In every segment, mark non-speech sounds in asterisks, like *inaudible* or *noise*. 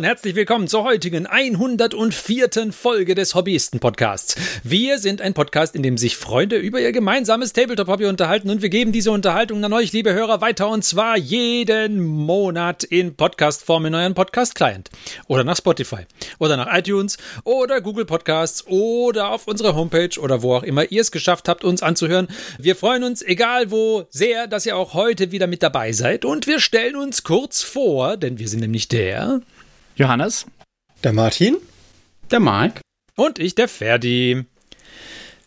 und herzlich willkommen zur heutigen 104. Folge des Hobbyisten-Podcasts. Wir sind ein Podcast, in dem sich Freunde über ihr gemeinsames Tabletop-Hobby unterhalten und wir geben diese Unterhaltung an euch, liebe Hörer, weiter und zwar jeden Monat in Podcast-Form in euren Podcast-Client oder nach Spotify oder nach iTunes oder Google Podcasts oder auf unserer Homepage oder wo auch immer ihr es geschafft habt, uns anzuhören. Wir freuen uns, egal wo, sehr, dass ihr auch heute wieder mit dabei seid und wir stellen uns kurz vor, denn wir sind nämlich der Johannes, der Martin, der Mark und ich, der Ferdi.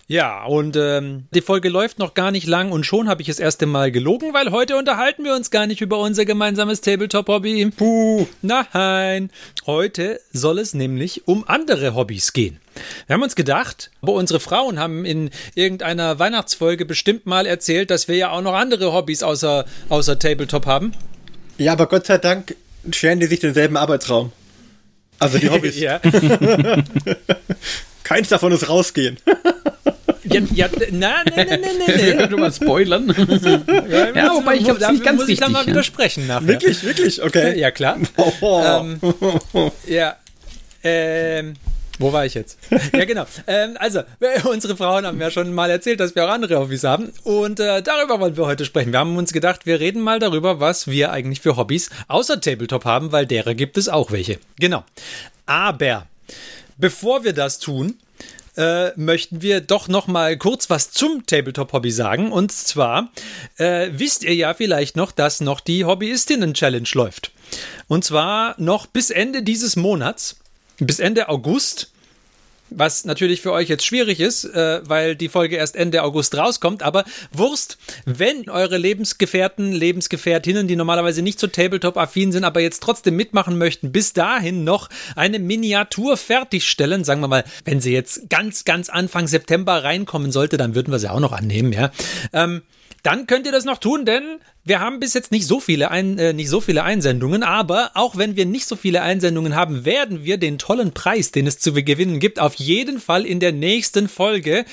Ja, und ähm, die Folge läuft noch gar nicht lang und schon habe ich das erste Mal gelogen, weil heute unterhalten wir uns gar nicht über unser gemeinsames Tabletop-Hobby. Puh, nein. Heute soll es nämlich um andere Hobbys gehen. Wir haben uns gedacht, aber unsere Frauen haben in irgendeiner Weihnachtsfolge bestimmt mal erzählt, dass wir ja auch noch andere Hobbys außer, außer Tabletop haben. Ja, aber Gott sei Dank scheren die sich denselben Arbeitsraum. Also die *laughs* Hobbys. ja. *laughs* Keins davon ist rausgehen. Ja, ja, nein, nein, nein, nein, nein. Könnt ihr mal spoilern? Ja, Ja, wobei ich glaube, nicht ganz muss ich dann richtig, mal ja. widersprechen nachher. Wirklich, wirklich, okay. Ja, klar. *laughs* Oh. Ähm, ja. Ähm, wo war ich jetzt? *laughs* ja, genau. Ähm, also, unsere Frauen haben ja schon mal erzählt, dass wir auch andere Hobbys haben. Und äh, darüber wollen wir heute sprechen. Wir haben uns gedacht, wir reden mal darüber, was wir eigentlich für Hobbys außer Tabletop haben, weil derer gibt es auch welche. Genau. Aber bevor wir das tun, äh, möchten wir doch noch mal kurz was zum Tabletop-Hobby sagen. Und zwar äh, wisst ihr ja vielleicht noch, dass noch die Hobbyistinnen-Challenge läuft. Und zwar noch bis Ende dieses Monats, bis Ende August. Was natürlich für euch jetzt schwierig ist, äh, weil die Folge erst Ende August rauskommt. Aber Wurst, wenn eure Lebensgefährten, Lebensgefährtinnen, die normalerweise nicht so Tabletop-affin sind, aber jetzt trotzdem mitmachen möchten, bis dahin noch eine Miniatur fertigstellen, sagen wir mal, wenn sie jetzt ganz, ganz Anfang September reinkommen sollte, dann würden wir sie auch noch annehmen, ja. Ähm, dann könnt ihr das noch tun, denn wir haben bis jetzt nicht so viele ein, äh, nicht so viele Einsendungen, aber auch wenn wir nicht so viele Einsendungen haben, werden wir den tollen Preis, den es zu gewinnen gibt, auf jeden Fall in der nächsten Folge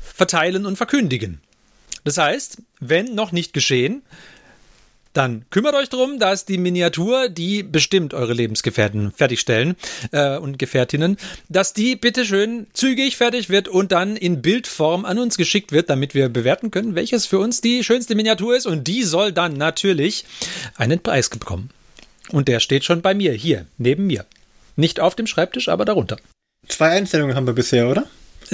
verteilen und verkündigen. Das heißt, wenn noch nicht geschehen, dann kümmert euch darum, dass die Miniatur, die bestimmt eure Lebensgefährten fertigstellen äh, und Gefährtinnen, dass die bitteschön zügig fertig wird und dann in Bildform an uns geschickt wird, damit wir bewerten können, welches für uns die schönste Miniatur ist. Und die soll dann natürlich einen Preis bekommen. Und der steht schon bei mir, hier, neben mir. Nicht auf dem Schreibtisch, aber darunter. Zwei Einstellungen haben wir bisher, oder?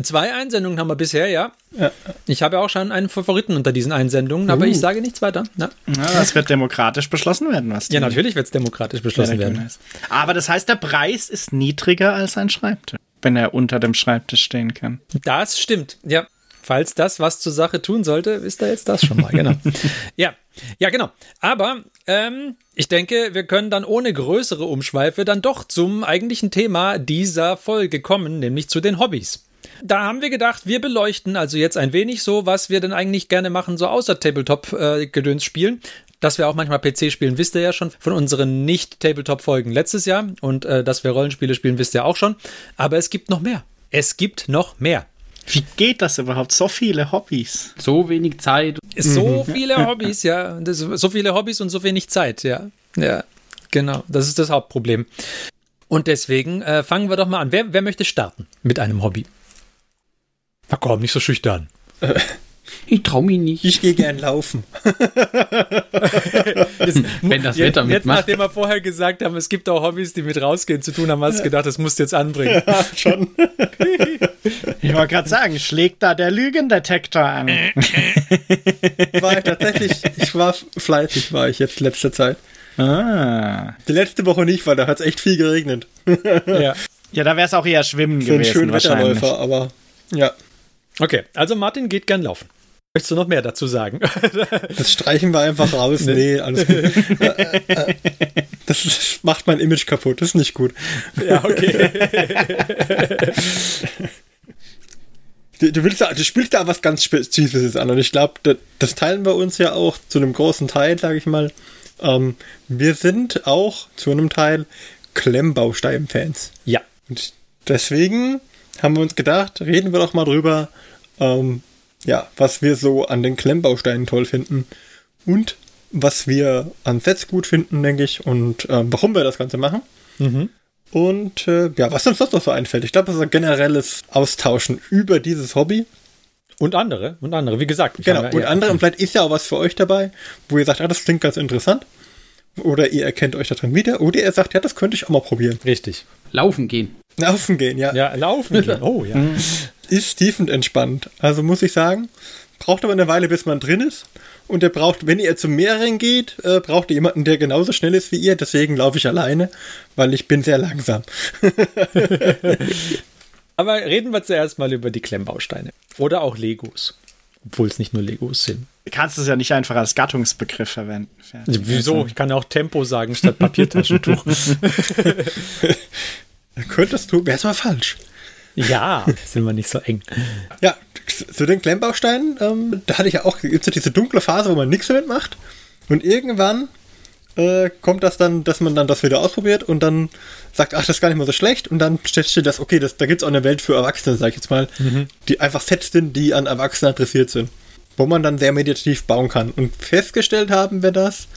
Zwei Einsendungen haben wir bisher, ja. Ja. Ich habe ja auch schon einen Favoriten unter diesen Einsendungen, aber Uh. ich sage nichts weiter. Na? Ja, das wird demokratisch beschlossen werden, was Ja, natürlich wird es demokratisch beschlossen werden. ist. Aber das heißt, der Preis ist niedriger als ein Schreibtisch, wenn er unter dem Schreibtisch stehen kann. Das stimmt, ja. Falls das was zur Sache tun sollte, ist da jetzt das schon mal, genau. *laughs* ja, ja, genau. Aber ähm, ich denke, wir können dann ohne größere Umschweife dann doch zum eigentlichen Thema dieser Folge kommen, nämlich zu den Hobbys. Da haben wir gedacht, wir beleuchten also jetzt ein wenig so, was wir denn eigentlich gerne machen, so außer Tabletop-Gedöns spielen. Dass wir auch manchmal PC spielen, wisst ihr ja schon von unseren Nicht-Tabletop-Folgen letztes Jahr. Und äh, dass wir Rollenspiele spielen, wisst ihr auch schon. Aber es gibt noch mehr. Es gibt noch mehr. Wie geht das überhaupt? So viele Hobbys. So wenig Zeit. So viele Hobbys, ja. So viele Hobbys und so wenig Zeit, ja. Ja, genau. Das ist das Hauptproblem. Und deswegen äh, fangen wir doch mal an. Wer, wer möchte starten mit einem Hobby? Na komm, nicht so schüchtern. Ich trau mich nicht. Ich gehe gern laufen. *laughs* Jetzt, Wenn das jetzt, Wetter jetzt, mitmacht. nachdem wir vorher gesagt haben, es gibt auch Hobbys, die mit rausgehen zu tun haben, hast du gedacht, das musst du jetzt anbringen. *laughs* Schon. *laughs* Ich wollte gerade sagen, schlägt da der Lügendetektor an? War ich tatsächlich, ich war fleißig, war ich jetzt letzte Zeit. ah. Die letzte Woche nicht, weil da hat es echt viel geregnet. ja. Ja, da wäre es auch eher Schwimmen Für einen gewesen schönen wahrscheinlich. Wetterläufer, aber ja, Okay, also Martin geht gern laufen. Möchtest du noch mehr dazu sagen? *laughs* das streichen wir einfach raus. Nee, alles gut. Äh, äh, das ist, macht mein Image kaputt, das ist nicht gut. ja, okay. *laughs* Du, du, willst, da- du spielst da was ganz Spezifisches an und ich glaube, das, das teilen wir uns ja auch zu einem großen Teil, sage ich mal. Ähm, wir sind auch zu einem Teil Klemmbaustein-Fans. Ja. Und deswegen haben wir uns gedacht, reden wir doch mal drüber, ähm, ja, was wir so an den Klemmbausteinen toll finden und was wir an Sets gut finden, denke ich, und ähm, warum wir das Ganze machen. Und äh, ja, was uns sonst noch so einfällt. Ich glaube, das ist ein generelles Austauschen über dieses Hobby. Und andere, und andere. Wie gesagt, Genau. Und ja. andere, und vielleicht ist ja auch was für euch dabei, wo ihr sagt, ah, das klingt ganz interessant. Oder ihr erkennt euch da drin wieder. Oder ihr sagt, ja, das könnte ich auch mal probieren. Richtig. Laufen gehen. Laufen gehen, ja. Ja, laufen gehen. *laughs* Oh, ja. Ist tiefenentspannt. Also muss ich sagen, braucht aber eine Weile, bis man drin ist. Und ihr braucht, wenn ihr zum Meeren geht, äh, braucht ihr jemanden, der genauso schnell ist wie ihr. Deswegen laufe ich alleine, weil ich bin sehr langsam. *laughs* Aber reden wir zuerst mal über die Klemmbausteine. Oder auch Legos. Obwohl es nicht nur Legos sind. Du kannst es ja nicht einfach als Gattungsbegriff verwenden. Wieso? Ich kann ja auch Tempo sagen statt Papiertaschentuch. *laughs* Könntest du, wäre es mal falsch. ja, *laughs* sind wir nicht so eng. Ja, zu den Klemmbausteinen, ähm, da hatte ich ja auch, gibt es ja diese dunkle Phase, wo man nichts damit macht. Und irgendwann äh, kommt das dann, dass man dann das wieder ausprobiert und dann sagt, ach, das ist gar nicht mal so schlecht. Und dann stellt sich das, okay, das, da gibt es auch eine Welt für Erwachsene, sag ich jetzt mal, die einfach Sets sind, die an Erwachsene interessiert sind. Wo man dann sehr meditativ bauen kann. Und festgestellt haben wir das,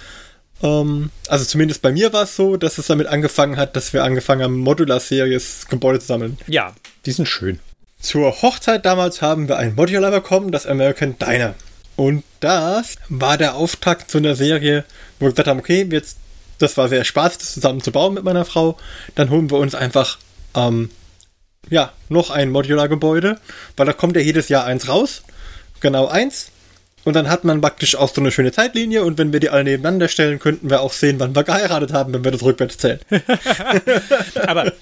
ähm, also zumindest bei mir war es so, dass es damit angefangen hat, dass wir angefangen haben, Modular-Series Gebäude zu sammeln. Ja, die sind schön. Zur Hochzeit damals haben wir ein Modular bekommen, das American Diner. Und das war der Auftakt zu einer Serie, wo wir gesagt haben, okay, jetzt, das war sehr spaßig, das zusammen zu bauen mit meiner Frau. Dann holen wir uns einfach, ähm, ja, noch ein Modular-Gebäude, weil da kommt ja jedes Jahr eins raus. Genau eins. Und dann hat man praktisch auch so eine schöne Zeitlinie und wenn wir die alle nebeneinander stellen, könnten wir auch sehen, wann wir geheiratet haben, wenn wir das rückwärts zählen. *laughs* Aber,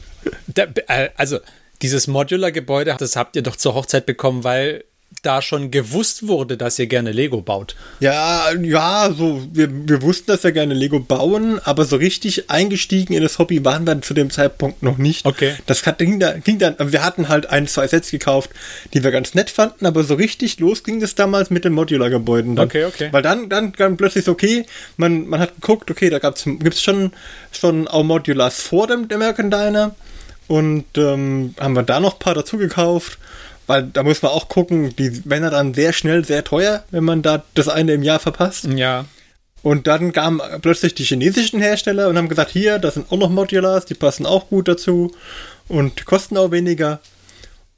da, äh, also, dieses Modular-Gebäude, das habt ihr doch zur Hochzeit bekommen, weil da schon gewusst wurde, dass ihr gerne Lego baut. Ja, ja, so, wir, wir wussten, dass wir gerne Lego bauen, aber so richtig eingestiegen in das Hobby waren wir zu dem Zeitpunkt noch nicht. Okay. Das hat, ging, da, ging dann, wir hatten halt ein, zwei Sets gekauft, die wir ganz nett fanden, aber so richtig los ging das damals mit den Modular-Gebäuden. dann. Okay, okay. Weil dann, dann, dann plötzlich so, okay, man, man hat geguckt, okay, da gab's, gibt's schon, schon auch Modulars vor dem American Diner und ähm, haben wir da noch ein paar dazu gekauft. Weil da muss man auch gucken, die werden ja dann sehr schnell sehr teuer, wenn man da das eine im Jahr verpasst. Ja. Und dann kamen plötzlich die chinesischen Hersteller und haben gesagt, hier, das sind auch noch Modulars, die passen auch gut dazu und kosten auch weniger.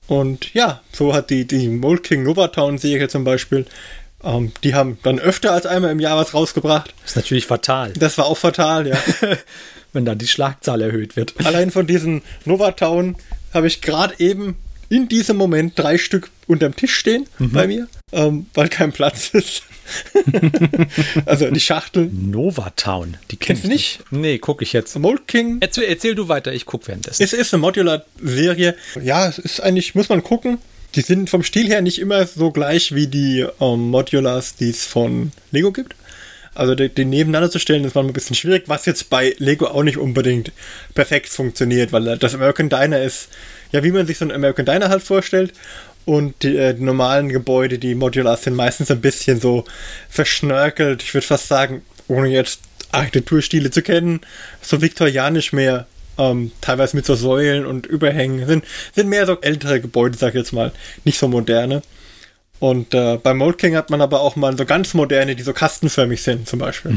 Und ja, so hat die, die Mold King Novatown Serie zum Beispiel, ähm, die haben dann öfter als einmal im Jahr was rausgebracht. Ist natürlich fatal, Das war auch fatal, ja. *laughs* wenn dann die Schlagzahl erhöht wird. Allein von diesen Novatown habe ich gerade eben in diesem Moment drei Stück unterm Tisch stehen bei mir, ähm, weil kein Platz ist. *laughs* also die Schachteln. Novatown, die kennst Kennst du nicht? Nee, gucke ich jetzt. Mold King Erzähl, erzähl du weiter, ich gucke währenddessen. Es ist eine Modular-Serie. Ja, es ist eigentlich, muss man gucken. Die sind vom Stil her nicht immer so gleich wie die ähm, Modulars, die es von Lego gibt. Also die, die nebeneinander zu stellen, ist manchmal ein bisschen schwierig, was jetzt bei Lego auch nicht unbedingt perfekt funktioniert, weil das American Diner ist, ja, wie man sich so ein American Diner halt vorstellt. Und die, äh, die normalen Gebäude, die Modulars, sind meistens ein bisschen so verschnörkelt. Ich würde fast sagen, ohne jetzt Architekturstile zu kennen, so viktorianisch mehr. Ähm, teilweise mit so Säulen und Überhängen. Sind, sind mehr so ältere Gebäude, sag ich jetzt mal. Nicht so moderne. Und äh, bei Mold King hat man aber auch mal so ganz moderne, die so kastenförmig sind, zum Beispiel.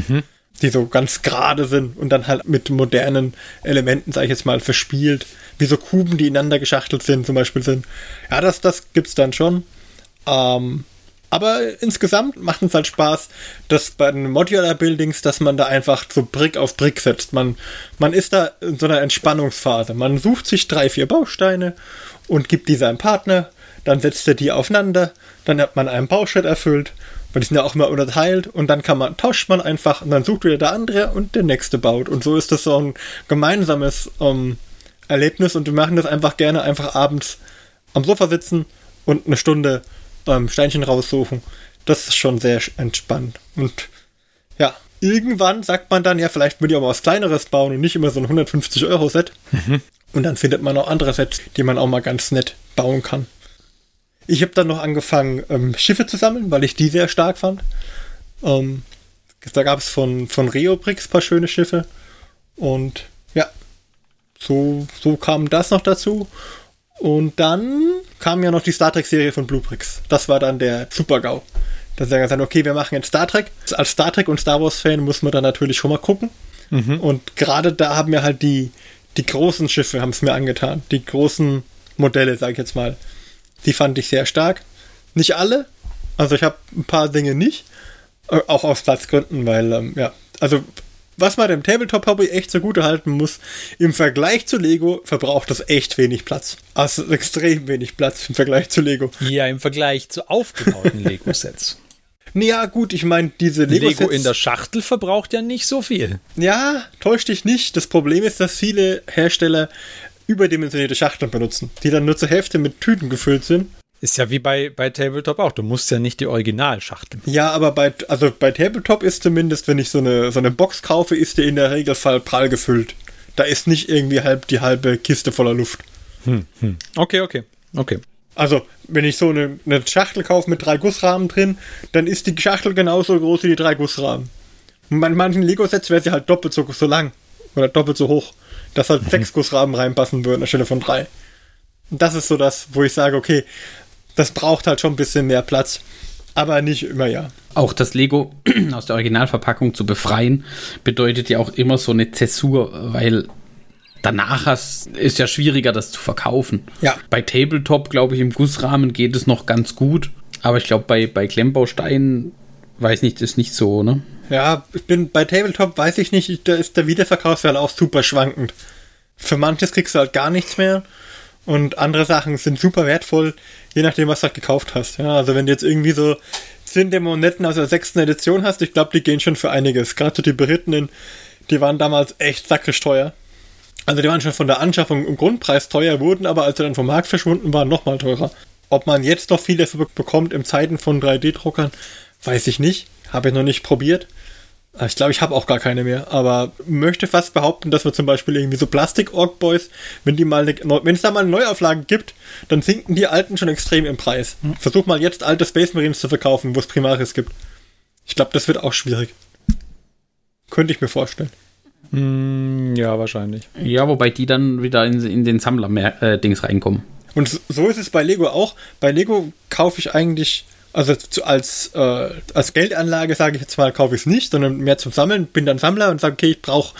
Die so ganz gerade sind und dann halt mit modernen Elementen, sag ich jetzt mal, verspielt. Wie so Kuben, die ineinander geschachtelt sind, zum Beispiel sind. Ja, das, das gibt's dann schon. Ähm, aber insgesamt macht es halt Spaß, dass bei den Modular Buildings, dass man da einfach so Brick auf Brick setzt. Man, man ist da in so einer Entspannungsphase. Man sucht sich drei, vier Bausteine und gibt diese einem Partner, dann setzt er die aufeinander, dann hat man einen Bauschritt erfüllt, weil die sind ja auch immer unterteilt und dann kann man, tauscht man einfach und dann sucht wieder der andere und der nächste baut. Und so ist das so ein gemeinsames ähm, Erlebnis und wir machen das einfach gerne einfach abends am Sofa sitzen und eine Stunde ähm, Steinchen raussuchen. Das ist schon sehr entspannt. Und ja, irgendwann sagt man dann, ja, vielleicht würde ich auch mal was Kleineres bauen und nicht immer so ein 150-Euro-Set. Und dann findet man auch andere Sets, die man auch mal ganz nett bauen kann. Ich habe dann noch angefangen, ähm, Schiffe zu sammeln, weil ich die sehr stark fand. Ähm, da gab es von, von Reobrix ein paar schöne Schiffe. Und ja, so, so kam das noch dazu. Und dann kam ja noch die Star Trek-Serie von Bluebricks. Das war dann der Super-GAU. Da sagen wir dann, okay, wir machen jetzt Star Trek. Als Star Trek und Star Wars-Fan muss man dann natürlich schon mal gucken. Und gerade da haben mir halt die, die großen Schiffe haben es mir angetan. Die großen Modelle, sage ich jetzt mal. Die fand ich sehr stark. Nicht alle. Also ich habe ein paar Dinge nicht. Äh, Auch aus Platzgründen, weil, ähm, ja. Also, was man dem Tabletop-Hobby echt so gut erhalten muss, im Vergleich zu Lego verbraucht das echt wenig Platz. Also extrem wenig Platz im Vergleich zu Lego. Ja, im Vergleich zu aufgebauten *laughs* Lego-Sets. Ja, gut, ich meine, diese Lego, Lego-Sets... in der Schachtel verbraucht ja nicht so viel. Ja, täusch dich nicht. Das Problem ist, dass viele Hersteller überdimensionierte Schachteln benutzen, die dann nur zur Hälfte mit Tüten gefüllt sind. Ist ja wie bei, bei Tabletop auch. Du musst ja nicht die Originalschachtel. Ja, aber bei, also bei Tabletop ist zumindest, wenn ich so eine, so eine Box kaufe, ist die in der Regelfall prall gefüllt. Da ist nicht irgendwie halb die halbe Kiste voller Luft. Okay, okay, okay. Also, wenn ich so eine, eine Schachtel kaufe mit drei Gussrahmen drin, dann ist die Schachtel genauso groß wie die drei Gussrahmen. Und bei manchen Lego-Sets wäre sie halt doppelt so, so lang oder doppelt so hoch, dass halt sechs Gussrahmen reinpassen würden anstelle von drei. Und das ist so das, wo ich sage, okay, das braucht halt schon ein bisschen mehr Platz. Aber nicht immer, ja. Auch das Lego *clears throat* aus der Originalverpackung zu befreien, bedeutet ja auch immer so eine Zäsur, weil danach hast, ist ja schwieriger, das zu verkaufen. Ja. Bei Tabletop, glaube ich, im Gussrahmen geht es noch ganz gut. Aber ich glaube, bei, bei Klemmbausteinen, weiß nicht, ist nicht so, ne? Ja, ich bin bei Tabletop, weiß ich nicht, da ist der Wiederverkaufswert auch super schwankend. Für manches kriegst du halt gar nichts mehr und andere Sachen sind super wertvoll, je nachdem, was du halt gekauft hast. Ja, also wenn du jetzt irgendwie so 10 Dämonetten aus der sechsten Edition hast, ich glaube, die gehen schon für einiges. Gerade so die berittenen, die waren damals echt sakrisch teuer. Also die waren schon von der Anschaffung im Grundpreis teuer, wurden aber, als sie dann vom Markt verschwunden waren, nochmal teurer. Ob man jetzt noch viel dafür be- bekommt im Zeiten von 3D-Druckern, weiß ich nicht. Habe ich noch nicht probiert. Ah, Ich glaube, ich habe auch gar keine mehr, aber möchte fast behaupten, dass wir zum Beispiel irgendwie so plastik org boys wenn die mal, eine, wenn es da mal eine Neuauflage gibt, dann sinken die alten schon extrem im Preis. Versuch mal jetzt alte Space Marines zu verkaufen, wo es Primaris gibt. Ich glaube, das wird auch schwierig. Könnte ich mir vorstellen. Hm, ja, wahrscheinlich. Ja, wobei die dann wieder in, in den Sammler-Dings reinkommen. Und so ist es bei Lego auch. Bei Lego kaufe ich eigentlich, also als, äh, als Geldanlage sage ich jetzt mal, kaufe ich es nicht, sondern mehr zum Sammeln. Bin dann Sammler und sage, okay, ich brauche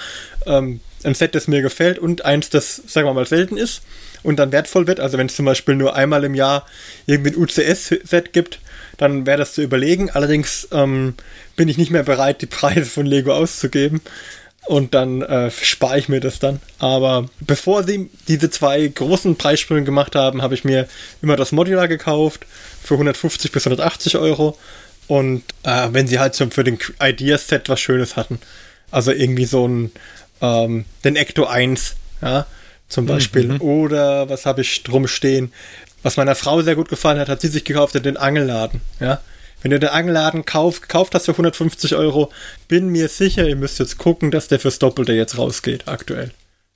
ähm, ein Set, das mir gefällt und eins, das, sagen wir mal, selten ist und dann wertvoll wird. Also wenn es zum Beispiel nur einmal im Jahr irgendwie ein UCS-Set gibt, dann wäre das zu überlegen. Allerdings ähm, bin ich nicht mehr bereit, die Preise von Lego auszugeben. Und dann äh, spare ich mir das dann. Aber bevor sie diese zwei großen Preissprünge gemacht haben, habe ich mir immer das Modular gekauft für 150 bis 180 Euro. Und äh, wenn sie halt so für den Ideas-Set was Schönes hatten. Also irgendwie so ein, ähm, den Ecto 1, ja, zum Beispiel. Oder was habe ich drum stehen? Was meiner Frau sehr gut gefallen hat, hat sie sich gekauft, den Angelladen, ja. Wenn du den Angelladen kauf, gekauft hast für 150 Euro, bin mir sicher, ihr müsst jetzt gucken, dass der fürs Doppelte jetzt rausgeht, aktuell.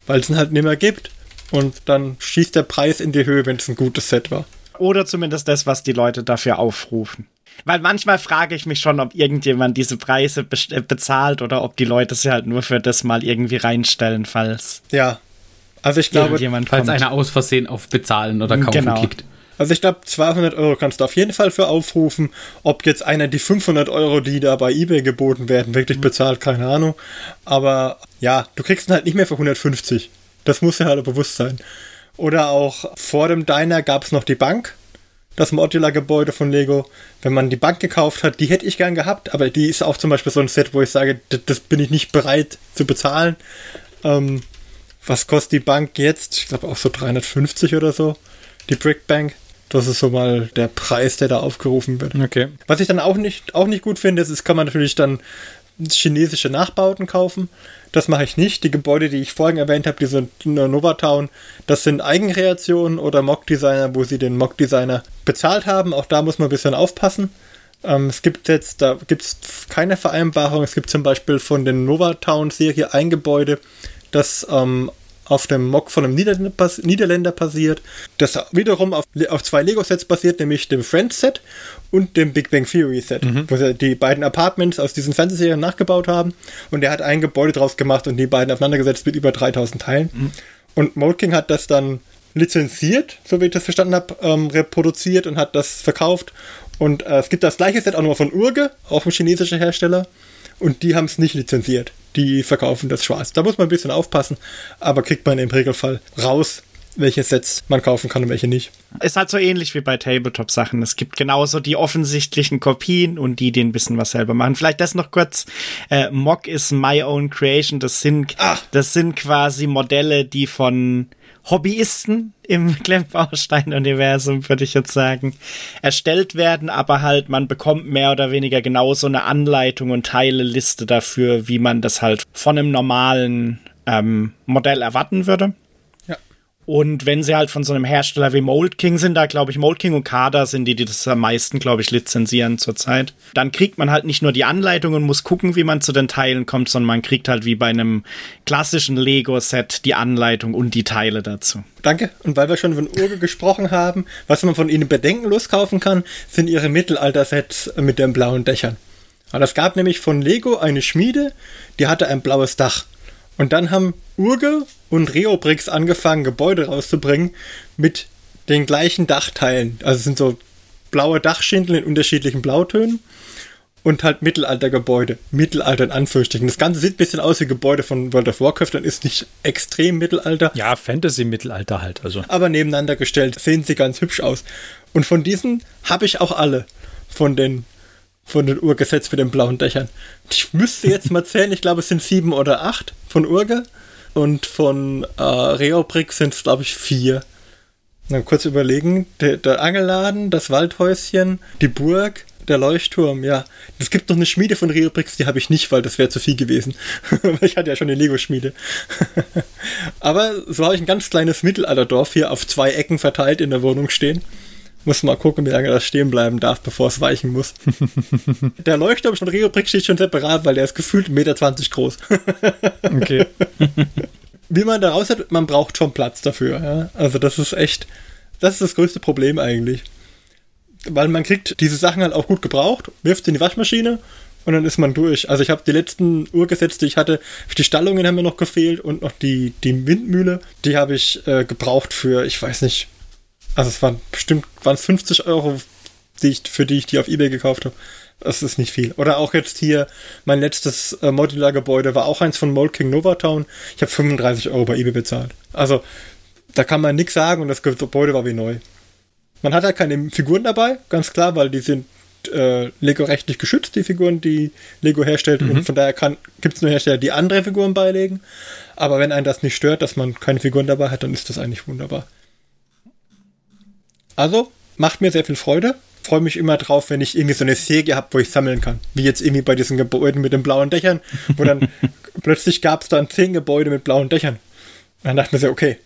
Weil es ihn halt nicht mehr gibt. Und dann schießt der Preis in die Höhe, wenn es ein gutes Set war. Oder zumindest das, was die Leute dafür aufrufen. Weil manchmal frage ich mich schon, ob irgendjemand diese Preise best- äh, bezahlt oder ob die Leute sie halt nur für das mal irgendwie reinstellen, falls Ja. Also ich glaube, irgendjemand Falls kommt. einer aus Versehen auf Bezahlen oder Kaufen Genau. klickt. Also ich glaube, 200 Euro kannst du auf jeden Fall für aufrufen. Ob jetzt einer die 500 Euro, die da bei eBay geboten werden, wirklich bezahlt, keine Ahnung. Aber ja, du kriegst ihn halt nicht mehr für 150. Das muss dir halt bewusst sein. Oder auch vor dem Diner gab es noch die Bank. Das Modular-Gebäude von Lego. Wenn man die Bank gekauft hat, die hätte ich gern gehabt, aber die ist auch zum Beispiel so ein Set, wo ich sage, das, das bin ich nicht bereit zu bezahlen. Ähm, was kostet die Bank jetzt? Ich glaube auch so 350 oder so. Die Brick Bank. Das ist so mal der Preis, der da aufgerufen wird. Okay. Was ich dann auch nicht, auch nicht gut finde, ist, es kann man natürlich dann chinesische Nachbauten kaufen. Das mache ich nicht. Die Gebäude, die ich vorhin erwähnt habe, diese Novatown, das sind Eigenkreationen oder Mock-Designer, wo sie den Mock-Designer bezahlt haben. Auch da muss man ein bisschen aufpassen. Ähm, es gibt jetzt, da gibt es keine Vereinbarung. Es gibt zum Beispiel von der Novatown-Serie ein Gebäude, das ähm, auf dem Mock von einem Niederländer, Niederländer basiert, das wiederum auf, auf zwei Lego-Sets basiert, nämlich dem Friends-Set und dem Big Bang Theory-Set, wo sie die beiden Apartments aus diesen Fernsehserien nachgebaut haben und der hat ein Gebäude draus gemacht und die beiden aufeinandergesetzt mit über 3000 Teilen. Und Mold King hat das dann lizenziert, so wie ich das verstanden habe, ähm, reproduziert und hat das verkauft. Und äh, es gibt das gleiche Set auch nochmal von Urge, auch ein chinesischer Hersteller. Und die haben es nicht lizenziert. Die verkaufen das schwarz. Da muss man ein bisschen aufpassen, aber kriegt man im Regelfall raus, welche Sets man kaufen kann und welche nicht. Ist halt so ähnlich wie bei Tabletop-Sachen. Es gibt genauso die offensichtlichen Kopien und die, die ein bisschen was selber machen. Vielleicht das noch kurz. Äh, Mock ist My Own Creation. Das sind, Ah. das sind quasi Modelle, die von Hobbyisten im *laughs* Klemmbaustein-Universum, würde ich jetzt sagen, erstellt werden, aber halt man bekommt mehr oder weniger genauso eine Anleitung und Teileliste dafür, wie man das halt von einem normalen ähm, Modell erwarten würde. Und wenn sie halt von so einem Hersteller wie Mold King sind, da glaube ich Mold King und Kada sind die, die das am meisten, glaube ich, lizenzieren zurzeit, dann kriegt man halt nicht nur die Anleitung und muss gucken, wie man zu den Teilen kommt, sondern man kriegt halt wie bei einem klassischen Lego-Set die Anleitung und die Teile dazu. Danke. Und weil wir schon von Urge gesprochen haben, was man von ihnen bedenkenlos kaufen kann, sind ihre Mittelalter-Sets mit den blauen Dächern. Es gab nämlich von Lego eine Schmiede, die hatte ein blaues Dach. Und dann haben Urge und Reobrix angefangen, Gebäude rauszubringen mit den gleichen Dachteilen. Also es sind so blaue Dachschindeln in unterschiedlichen Blautönen und halt Mittelaltergebäude. Mittelalter in Anführungsstrichen. Das Ganze sieht ein bisschen aus wie Gebäude von World of Warcraft und ist nicht extrem Mittelalter Ja, Fantasy-Mittelalter halt. Also. aber nebeneinander gestellt sehen sie ganz hübsch aus. Und von diesen habe ich auch alle von den von den Urgesetz mit den blauen Dächern. Ich müsste jetzt mal zählen, ich glaube es sind sieben oder acht von Urge und von äh, Reobrick sind es glaube ich vier. Dann kurz überlegen, der, der Angelladen, das Waldhäuschen, die Burg, der Leuchtturm, ja. Es gibt noch eine Schmiede von Reobrix, die habe ich nicht, weil das wäre zu viel gewesen. *laughs* ich hatte ja schon eine Lego-Schmiede. *laughs* Aber so habe ich ein ganz kleines Mittelalterdorf hier auf zwei Ecken verteilt in der Wohnung stehen. Muss mal gucken, wie lange das stehen bleiben darf, bevor es weichen muss. *laughs* der Leuchtturm von Reobrix steht schon separat, weil der ist gefühlt 1,20 Meter groß. *laughs* Okay. wie man da raus hat, man braucht schon Platz dafür. Ja? Also das ist echt, das ist das größte Problem eigentlich. Weil man kriegt diese Sachen halt auch gut gebraucht, wirft sie in die Waschmaschine und dann ist man durch. Also ich habe die letzten Urgesetze, die ich hatte, die Stallungen haben mir noch gefehlt und noch die, die Windmühle, die habe ich äh, gebraucht für, ich weiß nicht, also es waren bestimmt, waren es 50 Euro, die ich, für die ich die auf Ebay gekauft habe. Das ist nicht viel. Oder auch jetzt hier, mein letztes äh, Modular-Gebäude war auch eins von Mold King Novatown. Ich habe 35 Euro bei eBay bezahlt. Also, da kann man nichts sagen und das Gebäude war wie neu. Man hat ja keine Figuren dabei, ganz klar, weil die sind äh, Lego-rechtlich geschützt, die Figuren, die Lego herstellt. Und von daher gibt es nur Hersteller, die andere Figuren beilegen. Aber wenn einen das nicht stört, dass man keine Figuren dabei hat, dann ist das eigentlich wunderbar. Also, macht mir sehr viel Freude. Freue mich immer drauf, wenn ich irgendwie so eine Säge habe, wo ich sammeln kann. Wie jetzt irgendwie bei diesen Gebäuden mit den blauen Dächern, wo dann *laughs* plötzlich gab es dann zehn Gebäude mit blauen Dächern. Und dann dachte ich mir so, okay.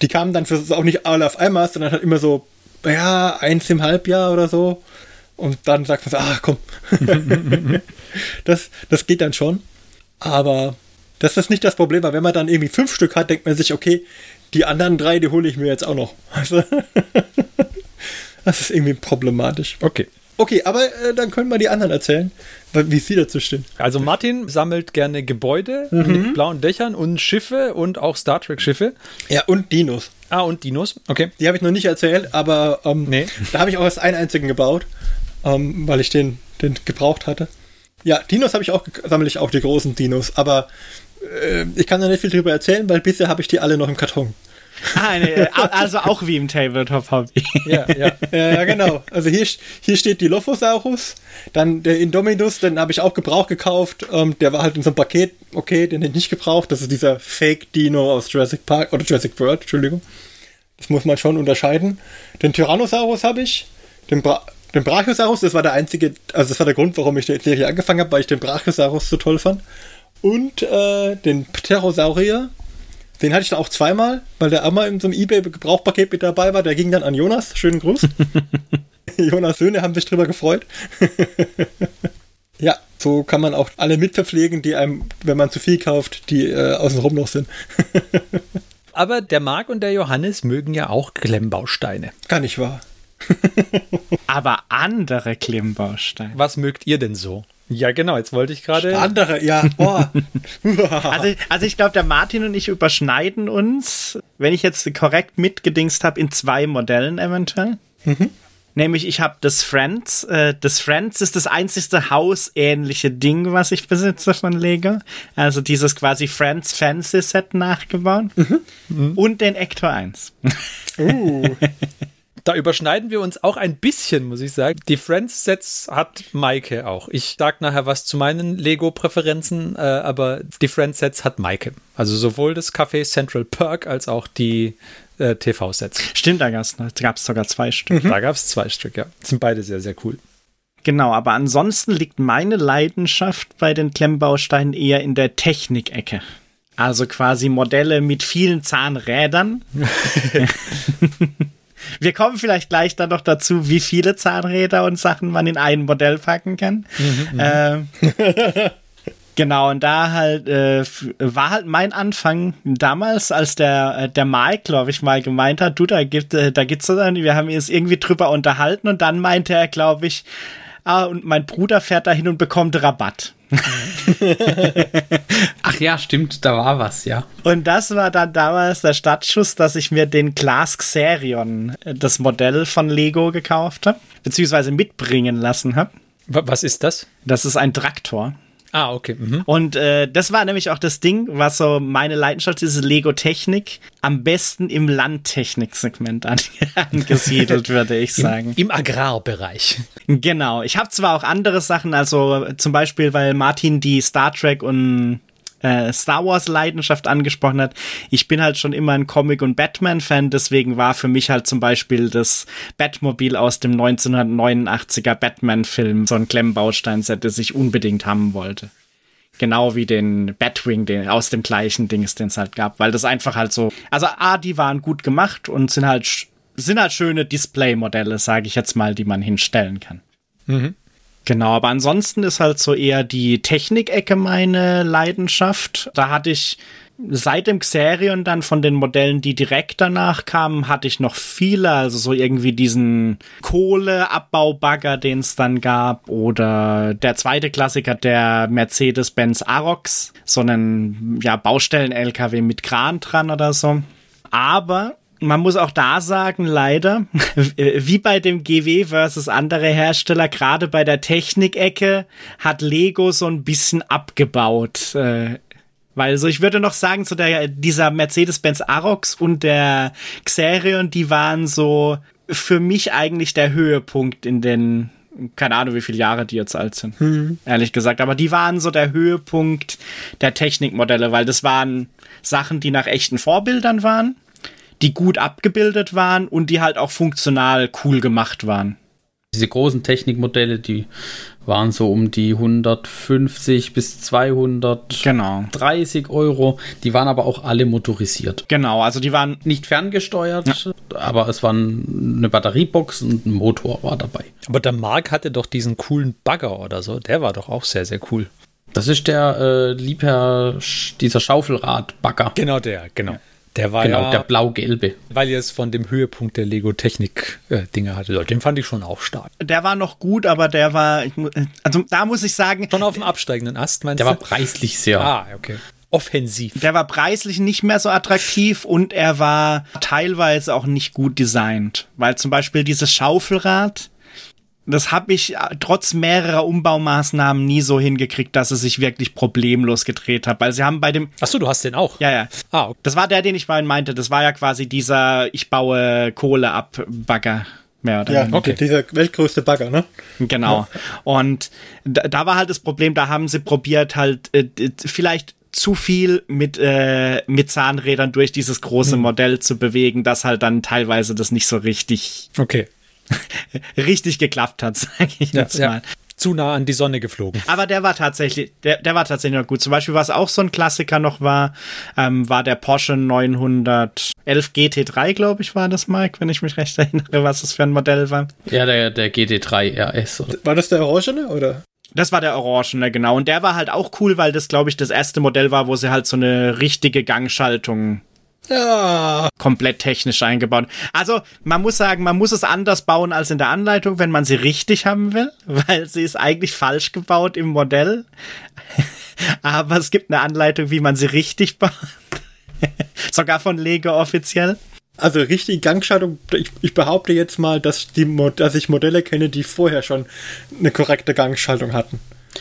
Die kamen dann für auch nicht alle auf einmal, sondern halt immer so, ja, eins im Halbjahr oder so. Und dann sagt man so, ach komm. *laughs* das, das geht dann schon. Aber das ist nicht das Problem, weil wenn man dann irgendwie fünf Stück hat, denkt man sich, okay, die anderen drei, die hole ich mir jetzt auch noch. Also, *laughs* das ist irgendwie problematisch. Okay. Okay, aber äh, dann können wir die anderen erzählen, wie sie dazu stehen. Also Martin sammelt gerne Gebäude mit blauen Dächern und Schiffe und auch Star Trek-Schiffe. Ja, und Dinos. Ah, und Dinos. Okay. Die habe ich noch nicht erzählt, aber ähm, Nee. da habe ich auch erst einen einzigen gebaut, ähm, weil ich den, den gebraucht hatte. Ja, Dinos habe ich auch, sammle ich auch die großen Dinos, aber ich kann da nicht viel drüber erzählen, weil bisher habe ich die alle noch im Karton. Ah, nee, also auch wie im Tabletop-Hobby. Ja, ja. *laughs* Ja, ja, genau. Also hier, hier steht die Lophosaurus, dann der Indominus, den habe ich auch gebraucht gekauft. Ähm, der war halt in so einem Paket, okay, den hätte ich nicht gebraucht. Das ist dieser Fake-Dino aus Jurassic Park oder Jurassic World, Entschuldigung. Das muss man schon unterscheiden. Den Tyrannosaurus habe ich, den, Bra den Brachiosaurus, das war der einzige, also das war der Grund, warum ich die Serie angefangen habe, weil ich den Brachiosaurus so toll fand. Und äh, den Pterosaurier, den hatte ich dann auch zweimal, weil der einmal in so einem eBay-Gebrauchpaket mit dabei war. Der ging dann an Jonas. Schönen Gruß. *laughs* Jonas Söhne haben sich drüber gefreut. *laughs* ja, so kann man auch alle mitverpflegen, die einem, wenn man zu viel kauft, die äh, außenrum noch sind. *laughs* Aber der Marc und der Johannes mögen ja auch Klemmbausteine. Gar nicht wahr. Aber andere Klemmbausteine. Was mögt ihr denn so? Ja, genau, jetzt wollte ich gerade. Andere, ja. Boah. *laughs* Also, also ich glaube, der Martin und ich überschneiden uns, wenn ich jetzt korrekt mitgedingst habe, in zwei Modellen eventuell. Nämlich, ich habe das Friends. Äh, das Friends ist das einzigste hausähnliche Ding, was ich besitze von Lego. Also dieses quasi Friends Fancy Set nachgebaut. Mhm. Und den Ector 1. Uh. *laughs* Da überschneiden wir uns auch ein bisschen, muss ich sagen. Die Friends-Sets hat Maike auch. Ich sag nachher was zu meinen Lego-Präferenzen, äh, aber die Friends-Sets hat Maike. Also sowohl das Café Central Perk als auch die äh, TV-Sets. Stimmt, da gab es sogar zwei Stück. Mhm. Da gab es zwei Stück, ja. Sind beide sehr, sehr cool. Genau, aber ansonsten liegt meine Leidenschaft bei den Klemmbausteinen eher in der Technikecke. Also quasi Modelle mit vielen Zahnrädern. *laughs* *laughs* Wir kommen vielleicht gleich dann noch dazu, wie viele Zahnräder und Sachen man in ein Modell packen kann. Mhm, äh, *laughs* genau, und da halt äh, war halt mein Anfang damals, als der, äh, der Mike, glaube ich, mal gemeint hat, du, da gibt äh, da gibt's so dann, wir haben uns irgendwie drüber unterhalten und dann meinte er, glaube ich, ah, und mein Bruder fährt dahin und bekommt Rabatt. *laughs* Ach ja, stimmt, da war was, ja. Und das war dann damals der Startschuss, dass ich mir den Class Xerion, äh, das Modell von Lego, gekauft habe, beziehungsweise mitbringen lassen habe. Was ist das? Das ist ein Traktor. Ah, okay. Mhm. Und äh, das war nämlich auch das Ding, was so meine Leidenschaft ist, Lego-Technik, am besten im Landtechnik-Segment an, *laughs* angesiedelt, würde ich *laughs* sagen. Im, Im, Agrarbereich. Genau. Ich habe zwar auch andere Sachen, also zum Beispiel, weil Martin die Star Trek und äh, Star Wars Leidenschaft angesprochen hat. Ich bin halt schon immer ein Comic- und Batman-Fan, deswegen war für mich halt zum Beispiel das Batmobil aus dem 1989er Batman-Film so ein Klemmbaustein-Set, das ich unbedingt haben wollte. Genau wie den Batwing, den aus dem gleichen Dings, den es halt gab, weil das einfach halt so, also A, die waren gut gemacht und sind halt, sind halt schöne Display-Modelle, sage ich jetzt mal, die man hinstellen kann. Mhm. Genau, aber ansonsten ist halt so eher die Technikecke meine Leidenschaft. Da hatte ich seit dem Xerion dann von den Modellen, die direkt danach kamen, hatte ich noch viele, also so irgendwie diesen Kohleabbaubagger, den es dann gab, oder der zweite Klassiker, der Mercedes-Benz Arox, so einen ja, Baustellen-LKW mit Kran dran oder so. Aber man muss auch da sagen, leider, *laughs* wie bei dem GW versus andere Hersteller, gerade bei der Technikecke hat Lego so ein bisschen abgebaut. Äh, weil so, ich würde noch sagen, so der, dieser Mercedes-Benz Arox und der Xerion, die waren so für mich eigentlich der Höhepunkt in den, keine Ahnung, wie viele Jahre die jetzt alt sind, hm. ehrlich gesagt. Aber die waren so der Höhepunkt der Technikmodelle, weil das waren Sachen, die nach echten Vorbildern waren die gut abgebildet waren und die halt auch funktional cool gemacht waren. Diese großen Technikmodelle, die waren so um die 150 bis 230 genau. Euro. Die waren aber auch alle motorisiert. Genau, also die waren nicht ferngesteuert, ja. aber es war eine Batteriebox und ein Motor war dabei. Aber der Mark hatte doch diesen coolen Bagger oder so. Der war doch auch sehr, sehr cool. Das ist der äh, Liebherr, dieser Schaufelrad-Bagger. Genau der, genau. Ja. Der war genau, ja, der blau-gelbe. Weil ihr es von dem Höhepunkt der Lego-Technik-Dinge äh, hatte. Den fand ich schon auch stark. Der war noch gut, aber der war, also da muss ich sagen. Schon auf dem absteigenden Ast, meinst der du? Der war preislich sehr. Ah, okay. Offensiv. Der war preislich nicht mehr so attraktiv und er war teilweise auch nicht gut designt. Weil zum Beispiel dieses Schaufelrad, das habe ich äh, trotz mehrerer Umbaumaßnahmen nie so hingekriegt, dass es sich wirklich problemlos gedreht hat, weil sie haben bei dem Achso, du hast den auch. Ja, ja. Ah, okay. Das war der, den ich vorhin meinte, das war ja quasi dieser ich baue Kohle ab Bagger. Mehr oder ja, weniger. okay. Dieser weltgrößte Bagger, ne? Genau. Ja. Und da, da, war halt das Problem, da haben sie probiert halt äh, vielleicht zu viel mit, äh, mit Zahnrädern durch dieses große hm. Modell zu bewegen, dass halt dann teilweise das nicht so richtig okay. *laughs* richtig geklappt hat, *laughs* sage ich jetzt ja, mal. Ja. Zu nah an die Sonne geflogen. Aber der war tatsächlich, der, der war tatsächlich noch gut. Zum Beispiel, was auch so ein Klassiker noch war, ähm, war der Porsche 911 GT3, glaube ich, war das, Mike, wenn ich mich recht erinnere, was das für ein Modell war. Ja, der, der GT3 RS. Oder? War das der Orangene, oder? Das war der Orangene, genau. Und der war halt auch cool, weil das, glaube ich, das erste Modell war, wo sie halt so eine richtige Gangschaltung ja. Komplett technisch eingebaut. Also, man muss sagen, man muss es anders bauen als in der Anleitung, wenn man sie richtig haben will, *laughs* weil sie ist eigentlich falsch gebaut im Modell. *laughs* Aber es gibt eine Anleitung, wie man sie richtig *laughs* baut. Sogar von Lego offiziell. Also richtige Gangschaltung, ich, ich behaupte jetzt mal, dass, die, dass ich Modelle kenne, die vorher schon eine korrekte Gangschaltung hatten.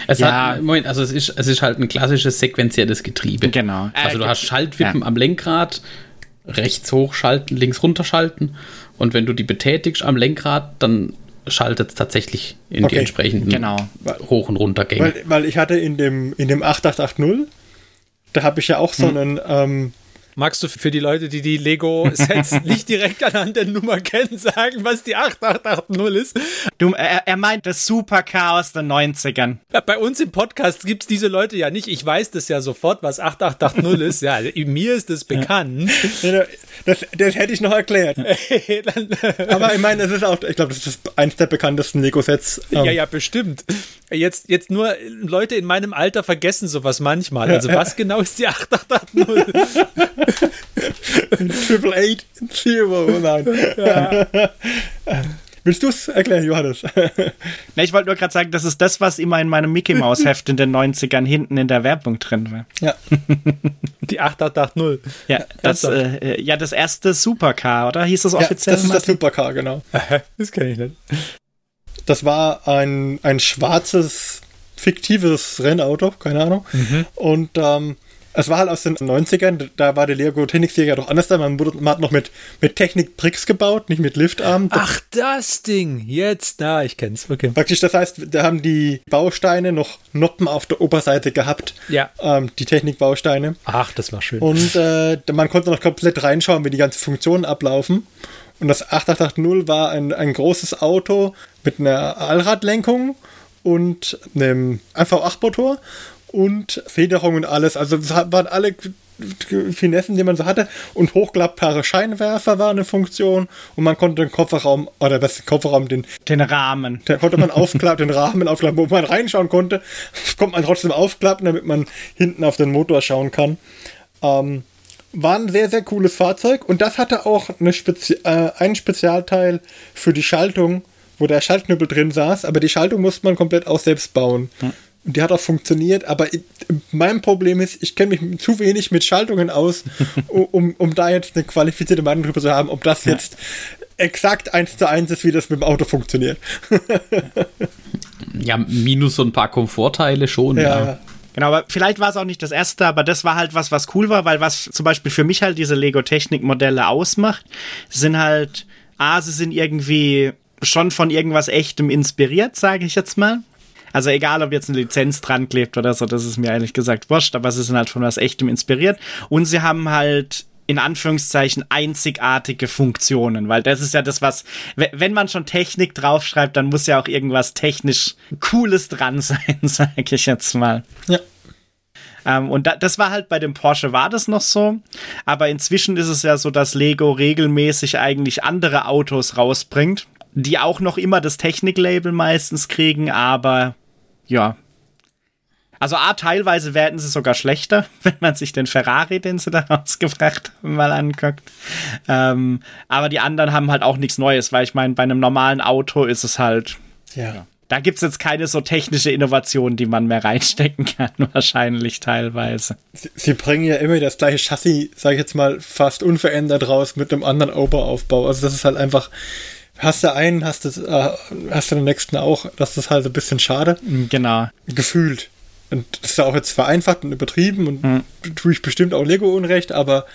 Es ja. hat, Moment, also es ist, es ist halt ein klassisches sequenziertes Getriebe. Genau. Also du hast Schaltwippen ja. am Lenkrad, rechts hochschalten, links runterschalten und wenn du die betätigst am Lenkrad, dann schaltet es tatsächlich in okay. die entsprechenden genau. Hoch- und Runtergänge. Weil, weil, ich hatte in dem, in dem 8880, da habe ich ja auch so hm. einen ähm, Magst du für die Leute, die die Lego-Sets *laughs* nicht direkt anhand der Nummer kennen, sagen, was die 8880 ist? Du, er, er meint das Super Chaos der 90ern. Ja, bei uns im Podcast gibt es diese Leute ja nicht. Ich weiß das ja sofort, was 8880 ist. Ja, mir ist das bekannt. Das, das hätte ich noch erklärt. *laughs* Aber ich meine, es ist auch, ich glaube, das ist eines der bekanntesten Lego-Sets. Ähm. Ja, ja, bestimmt. Jetzt, jetzt nur Leute in meinem Alter vergessen sowas manchmal. Also was genau ist die 8880? *laughs* Triple Eight Zero, oh nein. Ja. Willst du es erklären, Johannes? *laughs* ne, ich wollte nur gerade sagen, das ist das, was immer in meinem Mickey Mouse Heft in den 90ern hinten in der Werbung drin war. Ja. *laughs* Die 8880. Ja, das, äh, ja, das erste Supercar, oder? Hieß das offiziell? Ja, das ist das Supercar, genau. das kenne ich nicht. Das war ein, ein schwarzes, fiktives Rennauto, keine Ahnung. Mhm. Und ähm, es war halt aus den 90ern, da war der Lego Technikserie doch anders. Man, man hat noch mit, mit Technik-Bricks gebaut, nicht mit Liftarm. Ach, das Ding! Jetzt, na, ich kenn's. Okay. Praktisch, das heißt, da haben die Bausteine noch Noppen auf der Oberseite gehabt. Ja. Ähm, die Technikbausteine. Ach, das war schön. Und äh, man konnte noch komplett reinschauen, wie die ganzen Funktionen ablaufen. Und das 8880 war ein, ein großes Auto mit einer Allradlenkung und einem V8-Motor und Federung und alles. Also das waren alle Finessen, die man so hatte. Und hochklappbare Scheinwerfer war eine Funktion und man konnte den Kofferraum, oder das Kofferraum, den, den Rahmen. Den konnte man aufklappen, den Rahmen aufklappen, wo man reinschauen konnte. Kommt man trotzdem aufklappen, damit man hinten auf den Motor schauen kann. Ähm, war ein sehr, sehr cooles Fahrzeug und das hatte auch eine Spezi äh, einen Spezialteil für die Schaltung, wo der Schaltknüppel drin saß, aber die Schaltung musste man komplett auch selbst bauen. Hm. Und die hat auch funktioniert, aber mein Problem ist, ich kenne mich zu wenig mit Schaltungen aus, *laughs* um, um da jetzt eine qualifizierte Meinung drüber zu haben, ob das jetzt exakt eins zu eins ist, wie das mit dem Auto funktioniert. ja, minus so ein paar Komfortteile schon, ja. ja. Genau, aber vielleicht war es auch nicht das erste, aber das war halt was, was cool war, weil was zum Beispiel für mich halt diese Lego-Technik-Modelle ausmacht, sind halt, A, sie sind irgendwie schon von irgendwas Echtem inspiriert, sage ich jetzt mal. Also egal, ob jetzt eine Lizenz dran klebt oder so, das ist mir ehrlich gesagt wurscht, aber sie sind halt von was Echtem inspiriert. Und sie haben halt in Anführungszeichen einzigartige Funktionen, weil das ist ja das, was, wenn man schon Technik draufschreibt, dann muss ja auch irgendwas technisch Cooles dran *laughs* sein, sage ich jetzt mal. Ja. Ähm, und da, das war halt bei dem Porsche war das noch so, aber inzwischen ist es ja so, dass Lego regelmäßig eigentlich andere Autos rausbringt, die auch noch immer das Techniklabel meistens kriegen, aber ja. Also A, teilweise werden sie sogar schlechter, *laughs* wenn man sich den Ferrari, den sie da *laughs* rausgebracht haben, mal anguckt. Ähm, aber die anderen haben halt auch nichts Neues, weil ich meine, bei einem normalen Auto ist es halt. Ja. ja. Da gibt es jetzt keine so technische Innovation, die man mehr reinstecken kann, *laughs* wahrscheinlich teilweise. Sie, sie bringen ja immer das gleiche Chassis, sag ich jetzt mal, fast unverändert raus mit einem anderen Oberaufbau. Also das ist halt einfach hast du einen, hast du, äh, hast du den nächsten auch. Das ist halt ein bisschen schade. Genau. Gefühlt. Und das ist auch jetzt vereinfacht und übertrieben und mhm. tue ich bestimmt auch Lego Unrecht, aber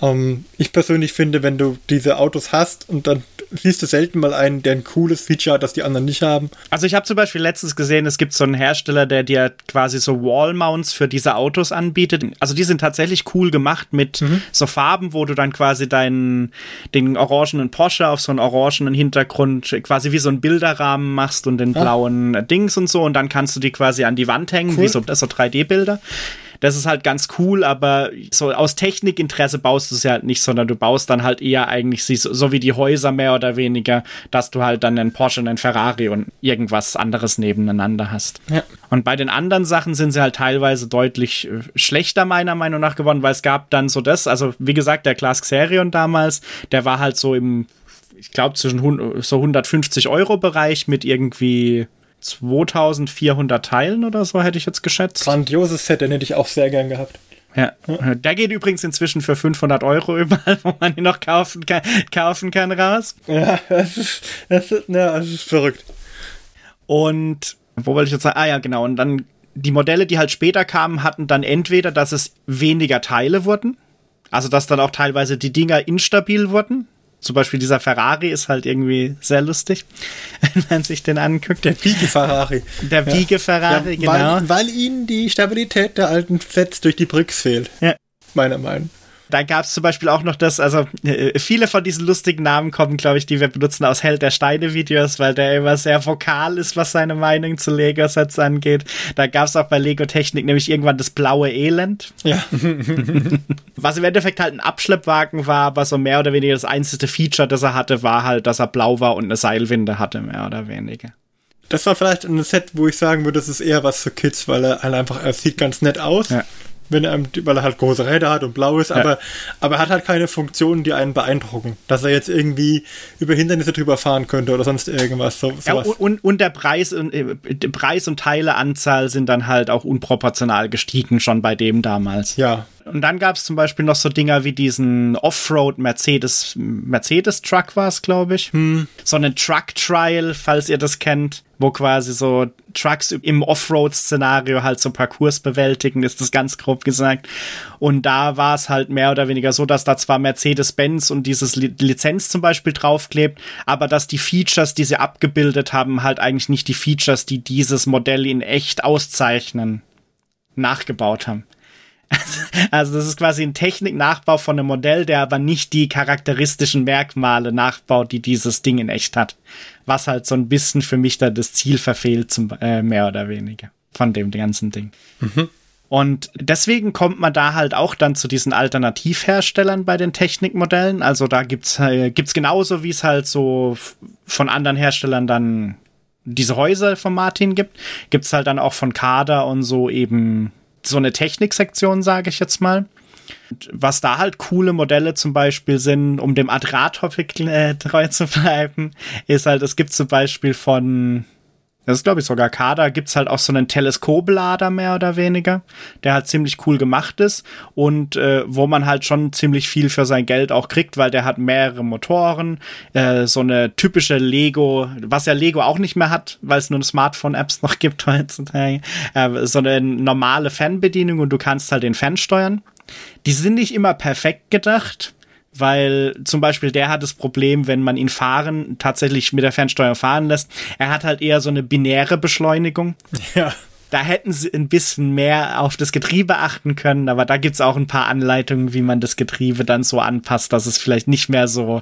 ähm, ich persönlich finde, wenn du diese Autos hast und dann siehst du selten mal einen, der ein cooles Feature hat, das die anderen nicht haben. Also ich habe zum Beispiel letztens gesehen, es gibt so einen Hersteller, der dir quasi so Wall-Mounts für diese Autos anbietet. Also die sind tatsächlich cool gemacht mit mhm. so Farben, wo du dann quasi deinen den orangenen Porsche auf so einen orangenen Hintergrund quasi wie so einen Bilderrahmen machst und den ah. blauen Dings und so und dann kannst du die quasi an die Wand hängen, cool. wie so, so 3D-Bilder. Das ist halt ganz cool, aber so aus Technikinteresse baust du es ja halt nicht, sondern du baust dann halt eher eigentlich so, so wie die Häuser mehr oder weniger, dass du halt dann einen Porsche und einen Ferrari und irgendwas anderes nebeneinander hast. Ja. Und bei den anderen Sachen sind sie halt teilweise deutlich äh, schlechter meiner Meinung nach geworden, weil es gab dann so das, also wie gesagt, der Class Xerion damals, der war halt so im ich glaube, zwischen so 150 Euro Bereich mit irgendwie 2400 Teilen oder so, hätte ich jetzt geschätzt. Grandioses Set, den hätte ich auch sehr gern gehabt. Ja. Der geht übrigens inzwischen für 500 Euro überall, *laughs* wo man ihn noch kaufen kann, kaufen kann raus. Ja, das ist, das ist, ja, das ist verrückt. Und wo wollte ich jetzt sagen? Ah ja, genau. Und dann die Modelle, die halt später kamen, hatten dann entweder, dass es weniger Teile wurden, also dass dann auch teilweise die Dinger instabil wurden. Zum Beispiel dieser Ferrari ist halt irgendwie sehr lustig, *laughs* wenn man sich den anguckt. Der Wiege-Ferrari. Der Wiege-Ferrari, Ja, genau. Weil, weil ihnen die Stabilität der alten Sets durch die Bricks fehlt. Ja. Meiner Meinung. Da gab es zum Beispiel auch noch das, also äh, viele von diesen lustigen Namen kommen, glaube ich, die wir benutzen aus Held der Steine-Videos, weil der immer sehr vokal ist, was seine Meinung zu Lego-Sets angeht. Da gab es auch bei Lego Technik nämlich irgendwann das blaue Elend, Ja. *laughs* *laughs* was im Endeffekt halt ein Abschleppwagen war, aber so mehr oder weniger das einzige Feature, das er hatte, war halt, dass er blau war und eine Seilwinde hatte, mehr oder weniger. Das war vielleicht ein Set, wo ich sagen würde, das ist eher was für Kids, weil er halt einfach, er sieht ganz nett aus. Ja. Wenn er, weil er halt große Räder hat und blau ist, aber, aber er hat halt keine Funktionen, die einen beeindrucken. Dass er jetzt irgendwie über Hindernisse drüber fahren könnte oder sonst irgendwas. So, Ja, und, und, der Preis und äh, Preis und Teileanzahl sind dann halt auch unproportional gestiegen schon bei dem damals. ja. Und dann gab es zum Beispiel noch so Dinger wie diesen Offroad Mercedes, Mercedes Truck war es, glaube ich. So einen Truck Trial, falls ihr das kennt, wo quasi so Trucks im Offroad-Szenario halt so Parcours bewältigen, ist das ganz grob gesagt. Und da war es halt mehr oder weniger so, dass da zwar Mercedes-Benz und dieses Li Lizenz zum Beispiel draufklebt, aber dass die Features, die sie abgebildet haben, halt eigentlich nicht die Features, die dieses Modell in echt auszeichnen, nachgebaut haben. *laughs* Also das ist quasi ein Techniknachbau von einem Modell, der aber nicht die charakteristischen Merkmale nachbaut, die dieses Ding in echt hat. Was halt so ein bisschen für mich da das Ziel verfehlt, zum, äh, mehr oder weniger, von dem ganzen Ding. Und deswegen kommt man da halt auch dann zu diesen Alternativherstellern bei den Technikmodellen. Also da gibt's äh, gibt's genauso, wie es halt so von anderen Herstellern dann diese Häuser von Martin gibt, gibt's halt dann auch von Kader und so eben so eine Techniksektion, sage ich jetzt mal. Was da halt coole Modelle zum Beispiel sind, um dem Adrat-Topic äh, treu zu bleiben, ist halt, es gibt zum Beispiel von, das ist glaube ich sogar Kader, gibt's halt auch so einen Teleskoplader mehr oder weniger, der halt ziemlich cool gemacht ist und äh, wo man halt schon ziemlich viel für sein Geld auch kriegt, weil der hat mehrere Motoren, äh, so eine typische Lego, was ja Lego auch nicht mehr hat, weil es nur Smartphone-Apps noch gibt heutzutage, äh, so eine normale Fanbedienung und du kannst halt den Fan steuern. Die sind nicht immer perfekt gedacht, weil zum Beispiel der hat das Problem, wenn man ihn fahren, tatsächlich mit der Fernsteuerung fahren lässt, er hat halt eher so eine binäre Beschleunigung. Ja. Da hätten sie ein bisschen mehr auf das Getriebe achten können, aber da gibt's auch ein paar Anleitungen, wie man das Getriebe dann so anpasst, dass es vielleicht nicht mehr so,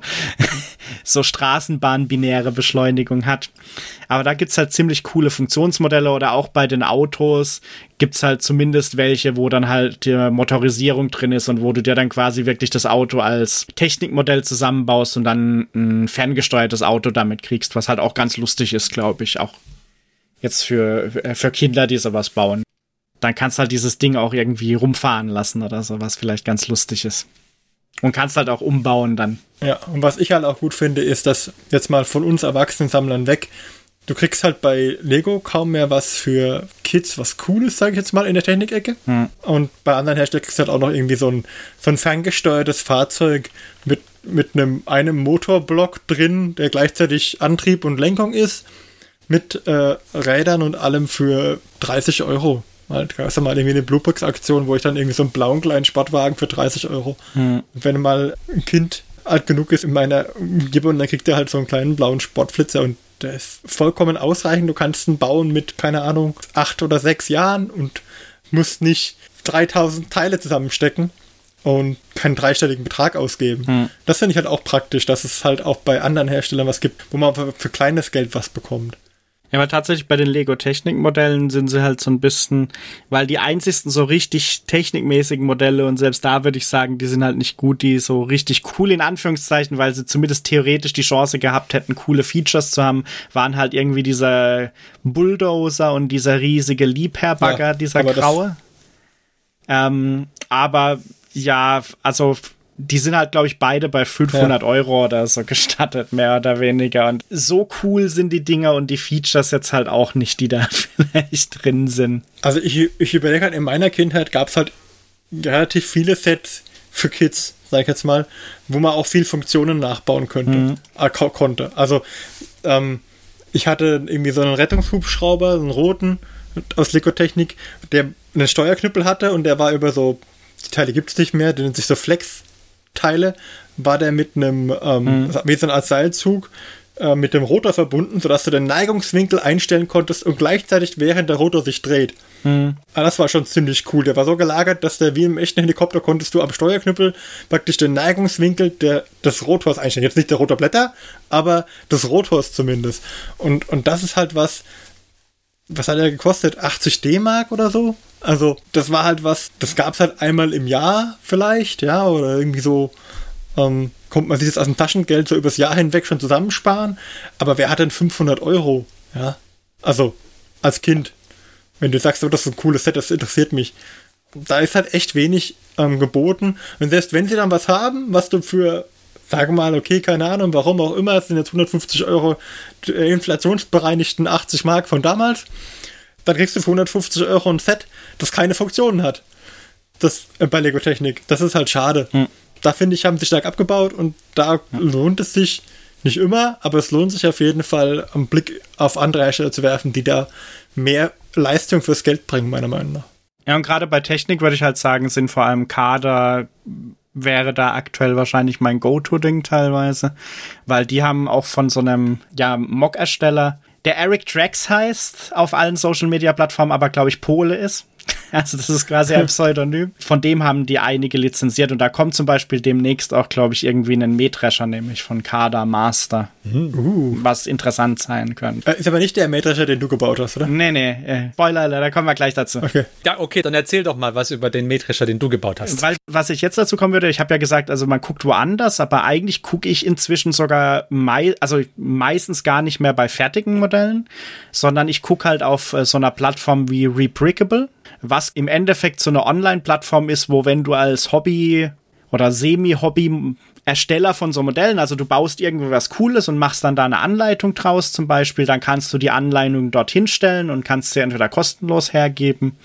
*laughs* so Straßenbahn-binäre Beschleunigung hat. Aber da gibt's halt ziemlich coole Funktionsmodelle oder auch bei den Autos gibt's halt zumindest welche, wo dann halt die Motorisierung drin ist und wo du dir dann quasi wirklich das Auto als Technikmodell zusammenbaust und dann ein ferngesteuertes Auto damit kriegst, was halt auch ganz lustig ist, glaube ich, auch jetzt für, für Kinder, die sowas bauen. Dann kannst halt dieses Ding auch irgendwie rumfahren lassen oder so, was vielleicht ganz lustig ist. Und kannst halt auch umbauen dann. Ja, und was ich halt auch gut finde, ist, dass jetzt mal von uns Erwachsenen-Sammlern weg, du kriegst halt bei Lego kaum mehr was für Kids, was Cooles, sage ich jetzt mal, in der Technikecke. Und bei anderen Herstellern kriegst du halt auch noch irgendwie so ein, so ein ferngesteuertes Fahrzeug mit, mit einem, einem Motorblock drin, der gleichzeitig Antrieb und Lenkung ist, mit äh, Rädern und allem für 30 Euro. Halt, gab es mal irgendwie eine Bluebricks-Aktion, wo ich dann irgendwie so einen blauen kleinen Sportwagen für 30 Euro. Und wenn mal ein Kind alt genug ist in meiner Umgebung, dann kriegt er halt so einen kleinen blauen Sportflitzer und der ist vollkommen ausreichend. Du kannst ihn bauen mit, keine Ahnung, acht oder sechs Jahren und musst nicht 3000 Teile zusammenstecken und keinen dreistelligen Betrag ausgeben. Das finde ich halt auch praktisch, dass es halt auch bei anderen Herstellern was gibt, wo man für kleines Geld was bekommt. Ja, aber tatsächlich bei den Lego Technikmodellen sind sie halt so ein bisschen, weil die einzigsten so richtig technikmäßigen Modelle und selbst da würde ich sagen, die sind halt nicht gut, die so richtig cool in Anführungszeichen, weil sie zumindest theoretisch die Chance gehabt hätten, coole Features zu haben, waren halt irgendwie dieser Bulldozer und dieser riesige Liebherrbagger, Ja, dieser graue. Ähm, aber ja, also die sind halt, glaube ich, beide bei 500 Euro oder so gestattet, mehr oder weniger. Und so cool sind die Dinger und die Features jetzt halt auch nicht, die da *laughs* vielleicht drin sind. Also ich, ich überlege halt, in meiner Kindheit gab es halt relativ viele Sets für Kids, sag ich jetzt mal, wo man auch viel Funktionen nachbauen könnte, mhm. äh, konnte. Also ähm, ich hatte irgendwie so einen Rettungshubschrauber, so einen roten aus Lego-Technik, der einen Steuerknüppel hatte und der war über so, die Teile gibt es nicht mehr, die nennt sich so Flex-Teile, war der mit einem, ähm, mhm. wie so Art Seilzug äh, mit dem Rotor verbunden, sodass du den Neigungswinkel einstellen konntest und gleichzeitig während der Rotor sich dreht. Mhm. Ah, das war schon ziemlich cool. Der war so gelagert, dass der wie im echten Helikopter konntest du am Steuerknüppel praktisch den Neigungswinkel der, des Rotors einstellen. Jetzt nicht der Rotorblätter, aber des Rotors zumindest. Und, und das ist halt was, was hat er gekostet? 80 D-Mark oder so? Also, das war halt was, das gab es halt einmal im Jahr vielleicht, ja, oder irgendwie so ähm, kommt man sich das aus dem Taschengeld so übers Jahr hinweg schon zusammensparen. Aber wer hat denn 500 Euro? Ja, also als Kind. Wenn du sagst, oh, das ist ein cooles Set, das interessiert mich. Da ist halt echt wenig ähm, geboten. Und selbst wenn sie dann was haben, was du für, sage mal, okay, keine Ahnung, warum auch immer, es sind jetzt 150 Euro äh, inflationsbereinigten 80 Mark von damals, dann kriegst du für 150 Euro ein Set, das keine Funktionen hat. Das äh, bei Lego Technik. Das ist halt schade. Hm da finde ich, haben sie stark abgebaut und da ja. lohnt es sich nicht immer, aber es lohnt sich auf jeden Fall, einen Blick auf andere Hersteller zu werfen, die da mehr Leistung fürs Geld bringen, meiner Meinung nach. Ja, und gerade bei Technik würde ich halt sagen, sind vor allem Kader wäre da aktuell wahrscheinlich mein Go-To-Ding teilweise, weil die haben auch von so einem ja, Mock-Ersteller, der Eric Drax heißt auf allen Social-Media-Plattformen, aber glaube ich Pole ist. *laughs* *laughs* Also das ist quasi ein Pseudonym. Von dem haben die einige lizenziert und da kommt zum Beispiel demnächst auch, glaube ich, irgendwie ein Mähdrescher, nämlich von Kada Master, uh. was interessant sein könnte. Äh, ist aber nicht der Mähdrescher, den du gebaut hast, oder? Nee, nee, äh, Spoiler, da kommen wir gleich dazu. Okay. Ja, okay, dann erzähl doch mal was über den Mähdrescher, den du gebaut hast. Weil, was ich jetzt dazu kommen würde, ich habe ja gesagt, also man guckt woanders, aber eigentlich gucke ich inzwischen sogar mei also meistens gar nicht mehr bei fertigen Modellen, sondern ich gucke halt auf äh, so einer Plattform wie Rebrickable was im Endeffekt so eine Online-Plattform ist, wo wenn du als Hobby oder Semi-Hobby Ersteller von so Modellen, also du baust irgendwie was Cooles und machst dann da eine Anleitung draus zum Beispiel, dann kannst du die Anleitung dorthin stellen und kannst sie entweder kostenlos hergeben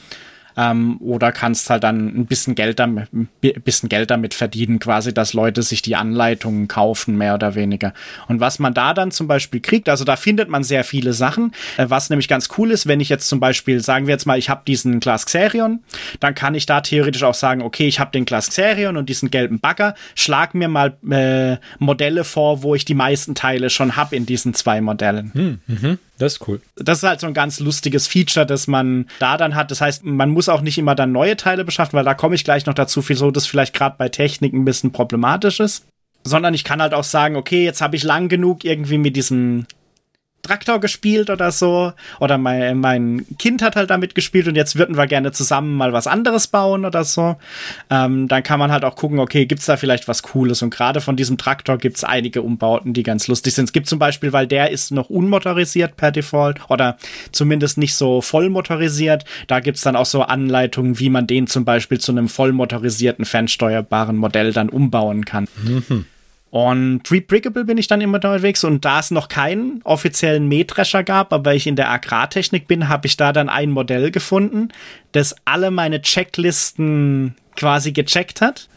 ähm, oder kannst halt dann ein bisschen Geld damit, ein bisschen Geld damit verdienen, quasi, dass Leute sich die Anleitungen kaufen, mehr oder weniger. Und was man da dann zum Beispiel kriegt, also da findet man sehr viele Sachen, äh, was nämlich ganz cool ist, wenn ich jetzt zum Beispiel, sagen wir jetzt mal, ich habe diesen Glas Xerion, dann kann ich da theoretisch auch sagen, okay, ich habe den Glas Xerion und diesen gelben Bagger, schlag mir mal äh, Modelle vor, wo ich die meisten Teile schon habe in diesen zwei Modellen. Hm, mhm. Das ist cool. Das ist halt so ein ganz lustiges Feature, das man da dann hat. Das heißt, man muss auch nicht immer dann neue Teile beschaffen, weil da komme ich gleich noch dazu, wieso das vielleicht gerade bei Technik ein bisschen problematisch ist. Sondern ich kann halt auch sagen, okay, jetzt habe ich lang genug irgendwie mit diesem Traktor gespielt oder so. Oder mein, mein Kind hat halt damit gespielt und jetzt würden wir gerne zusammen mal was anderes bauen oder so. Ähm, dann kann man halt auch gucken, okay, gibt's da vielleicht was Cooles? Und gerade von diesem Traktor gibt's einige Umbauten, die ganz lustig sind. Es gibt zum Beispiel, weil der ist noch unmotorisiert per Default oder zumindest nicht so voll motorisiert. Da gibt's dann auch so Anleitungen, wie man den zum Beispiel zu einem voll motorisierten, fernsteuerbaren Modell dann umbauen kann. Mhm. Und Rebrickable bin ich dann immer unterwegs. Und da es noch keinen offiziellen Mähdrescher gab, aber ich in der Agrartechnik bin, habe ich da dann ein Modell gefunden, das alle meine Checklisten quasi gecheckt hat,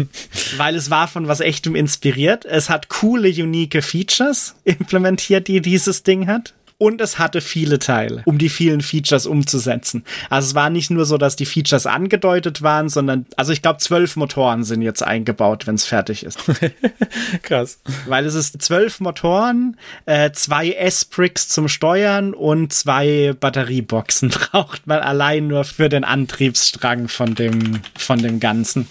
*laughs* weil es war von was echtem inspiriert. Es hat coole, unique Features implementiert, die dieses Ding hat und es hatte viele Teile, um die vielen Features umzusetzen. Also es war nicht nur so, dass die Features angedeutet waren, sondern, also ich glaube, zwölf Motoren sind jetzt eingebaut, wenn es fertig ist. *laughs* Krass. Weil es ist zwölf Motoren, äh, zwei S-Bricks zum Steuern und zwei Batterieboxen *laughs* braucht man allein nur für den Antriebsstrang von dem, von dem Ganzen.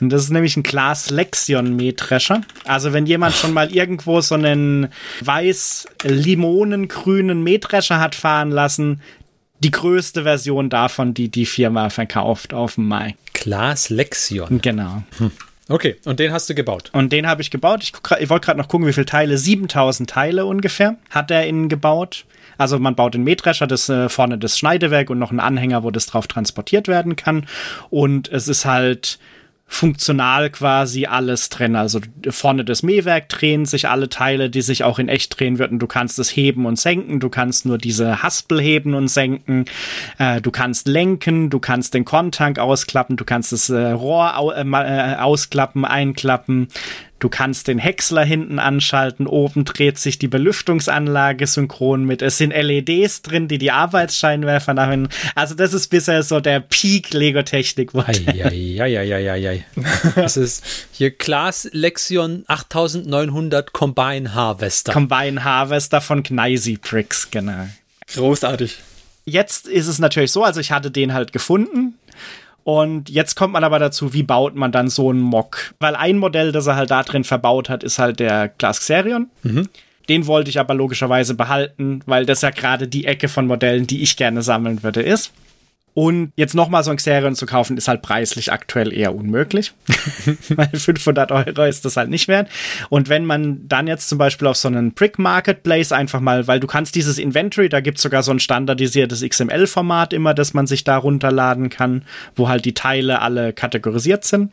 Und das ist nämlich ein Glas Lexion Mähdrescher. Also wenn jemand schon mal irgendwo so einen weiß-limonengrünen Mähdrescher hat fahren lassen, die größte Version davon, die die Firma verkauft auf dem Mai. Glas Lexion. Genau. Hm. Okay, und den hast du gebaut? Und den habe ich gebaut. Ich, ich wollte gerade noch gucken, wie viele Teile. 7000 Teile ungefähr hat er innen gebaut. Also man baut den Mähdrescher, das äh, vorne das Schneidewerk und noch einen Anhänger, wo das drauf transportiert werden kann. Und es ist halt funktional quasi alles drin. Also vorne das Mähwerk drehen sich alle Teile, die sich auch in echt drehen würden. Du kannst es heben und senken, du kannst nur diese Haspel heben und senken, äh, du kannst lenken, du kannst den Kontank ausklappen, du kannst das äh, Rohr au äh, äh ausklappen, einklappen, Du kannst den Häcksler hinten anschalten. Oben dreht sich die Belüftungsanlage synchron mit. Es sind LEDs drin, die die Arbeitsscheinwerfer nach hinten. Also das ist bisher so der Peak Lego Technik. Eieieiei. Das *laughs* ist hier Class Lexion 8900 Combine Harvester. Combine Harvester von Gneisy Bricks, genau. Großartig. Jetzt ist es natürlich so, also ich hatte den halt gefunden und jetzt kommt man aber dazu, wie baut man dann so einen Mock? Weil ein Modell, das er halt da drin verbaut hat, ist halt der Glass Xerion. Mhm. Den wollte ich aber logischerweise behalten, weil das ja gerade die Ecke von Modellen, die ich gerne sammeln würde, ist. Und jetzt nochmal so ein Xerion zu kaufen, ist halt preislich aktuell eher unmöglich. *laughs* Weil 500 Euro ist das halt nicht wert. Und wenn man dann jetzt zum Beispiel auf so einen Brick Marketplace einfach mal, weil du kannst dieses Inventory, da gibt es sogar so ein standardisiertes XML-Format immer, dass man sich da runterladen kann, wo halt die Teile alle kategorisiert sind.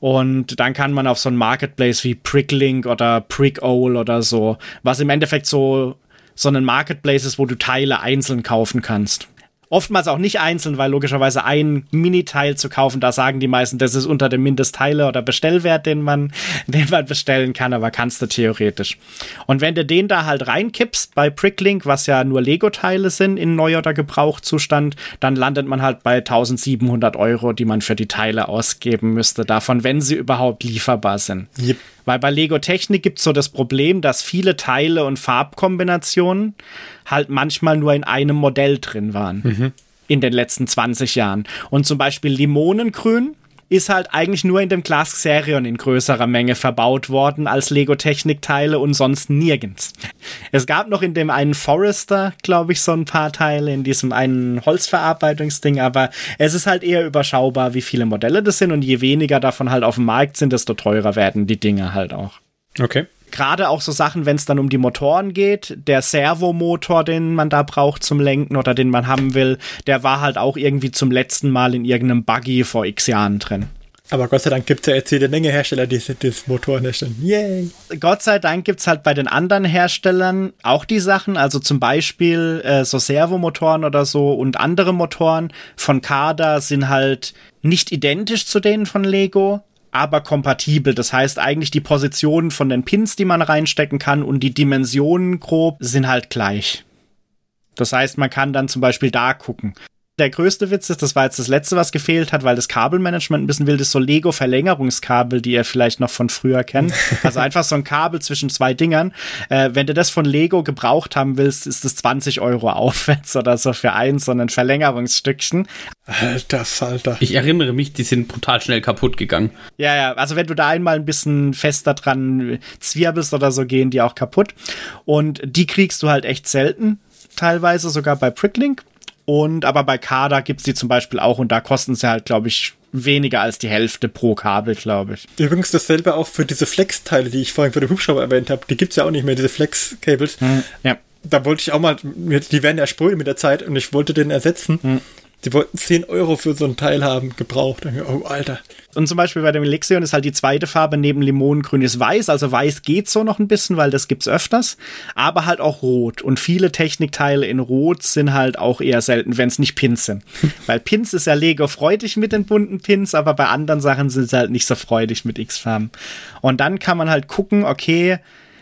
Und dann kann man auf so einen Marketplace wie Pricklink oder Prickole oder so, was im Endeffekt so, so ein Marketplace ist, wo du Teile einzeln kaufen kannst. Oftmals auch nicht einzeln, weil logischerweise ein Miniteil zu kaufen, da sagen die meisten, das ist unter dem Mindestteile- oder Bestellwert, den man, *laughs* den man bestellen kann, aber kannst du theoretisch. Und wenn du den da halt reinkippst bei Pricklink, was ja nur Lego-Teile sind in Neu- oder Gebrauchzustand, dann landet man halt bei 1700 Euro, die man für die Teile ausgeben müsste, davon, wenn sie überhaupt lieferbar sind. Yep. Weil bei Lego Technik gibt es so das Problem, dass viele Teile und Farbkombinationen halt manchmal nur in einem Modell drin waren. Mhm. In den letzten 20 Jahren. Und zum Beispiel Limonengrün ist halt eigentlich nur in dem Glas Xerion in größerer Menge verbaut worden als Lego-Technik-Teile und sonst nirgends. Es gab noch in dem einen Forester, glaube ich, so ein paar Teile, in diesem einen Holzverarbeitungsding, aber es ist halt eher überschaubar, wie viele Modelle das sind und je weniger davon halt auf dem Markt sind, desto teurer werden die Dinge halt auch. Okay gerade auch so Sachen, wenn es dann um die Motoren geht, der Servomotor, den man da braucht zum Lenken oder den man haben will, der war halt auch irgendwie zum letzten Mal in irgendeinem Buggy vor x Jahren drin. Aber Gott sei Dank gibt es ja jetzt jede Menge Hersteller, die das Motoren herstellen. Yay! Gott sei Dank gibt es halt bei den anderen Herstellern auch die Sachen, also zum Beispiel äh, so Servomotoren oder so und andere Motoren von Kada sind halt nicht identisch zu denen von Lego, aber kompatibel. Das heißt eigentlich die Positionen von den Pins, die man reinstecken kann und die Dimensionen grob sind halt gleich. Das heißt, man kann dann zum Beispiel da gucken der größte Witz ist, das war jetzt das letzte, was gefehlt hat, weil das Kabelmanagement ein bisschen wild ist, so Lego-Verlängerungskabel, die ihr vielleicht noch von früher kennt. *laughs* Also einfach so ein Kabel zwischen zwei Dingern. Äh, wenn du das von Lego gebraucht haben willst, ist es 20 Euro aufwärts oder so für eins, so ein Verlängerungsstückchen. Alter Falter. Ich erinnere mich, die sind brutal schnell kaputt gegangen. Ja, ja, also wenn du da einmal ein bisschen fester dran zwirbelst oder so, gehen die auch kaputt. Und die kriegst du halt echt selten teilweise sogar bei Pricklink. Und aber bei Kada gibt's die zum Beispiel auch und da kosten sie halt, glaube ich, weniger als die Hälfte pro Kabel, glaube ich. Übrigens dasselbe auch für diese Flex-Teile, die ich vorhin für den Hubschrauber erwähnt habe. Die gibt's ja auch nicht mehr, diese Flex-Cables. Hm, ja. Da wollte ich auch mal, die werden ja spröde mit der Zeit und ich wollte den ersetzen. Hm. Die wollten 10 Euro für so ein Teil haben, gebraucht. Oh, Alter. Und zum Beispiel bei dem Lexion ist halt die zweite Farbe neben Limonengrün ist weiß. Also weiß geht so noch ein bisschen, weil das gibt's öfters. Aber halt auch rot. Und viele Technikteile in rot sind halt auch eher selten, wenn es nicht Pins sind. *laughs* weil Pins ist ja Lego freudig mit den bunten Pins, aber bei anderen Sachen sind sie halt nicht so freudig mit X-Farben. Und dann kann man halt gucken, okay,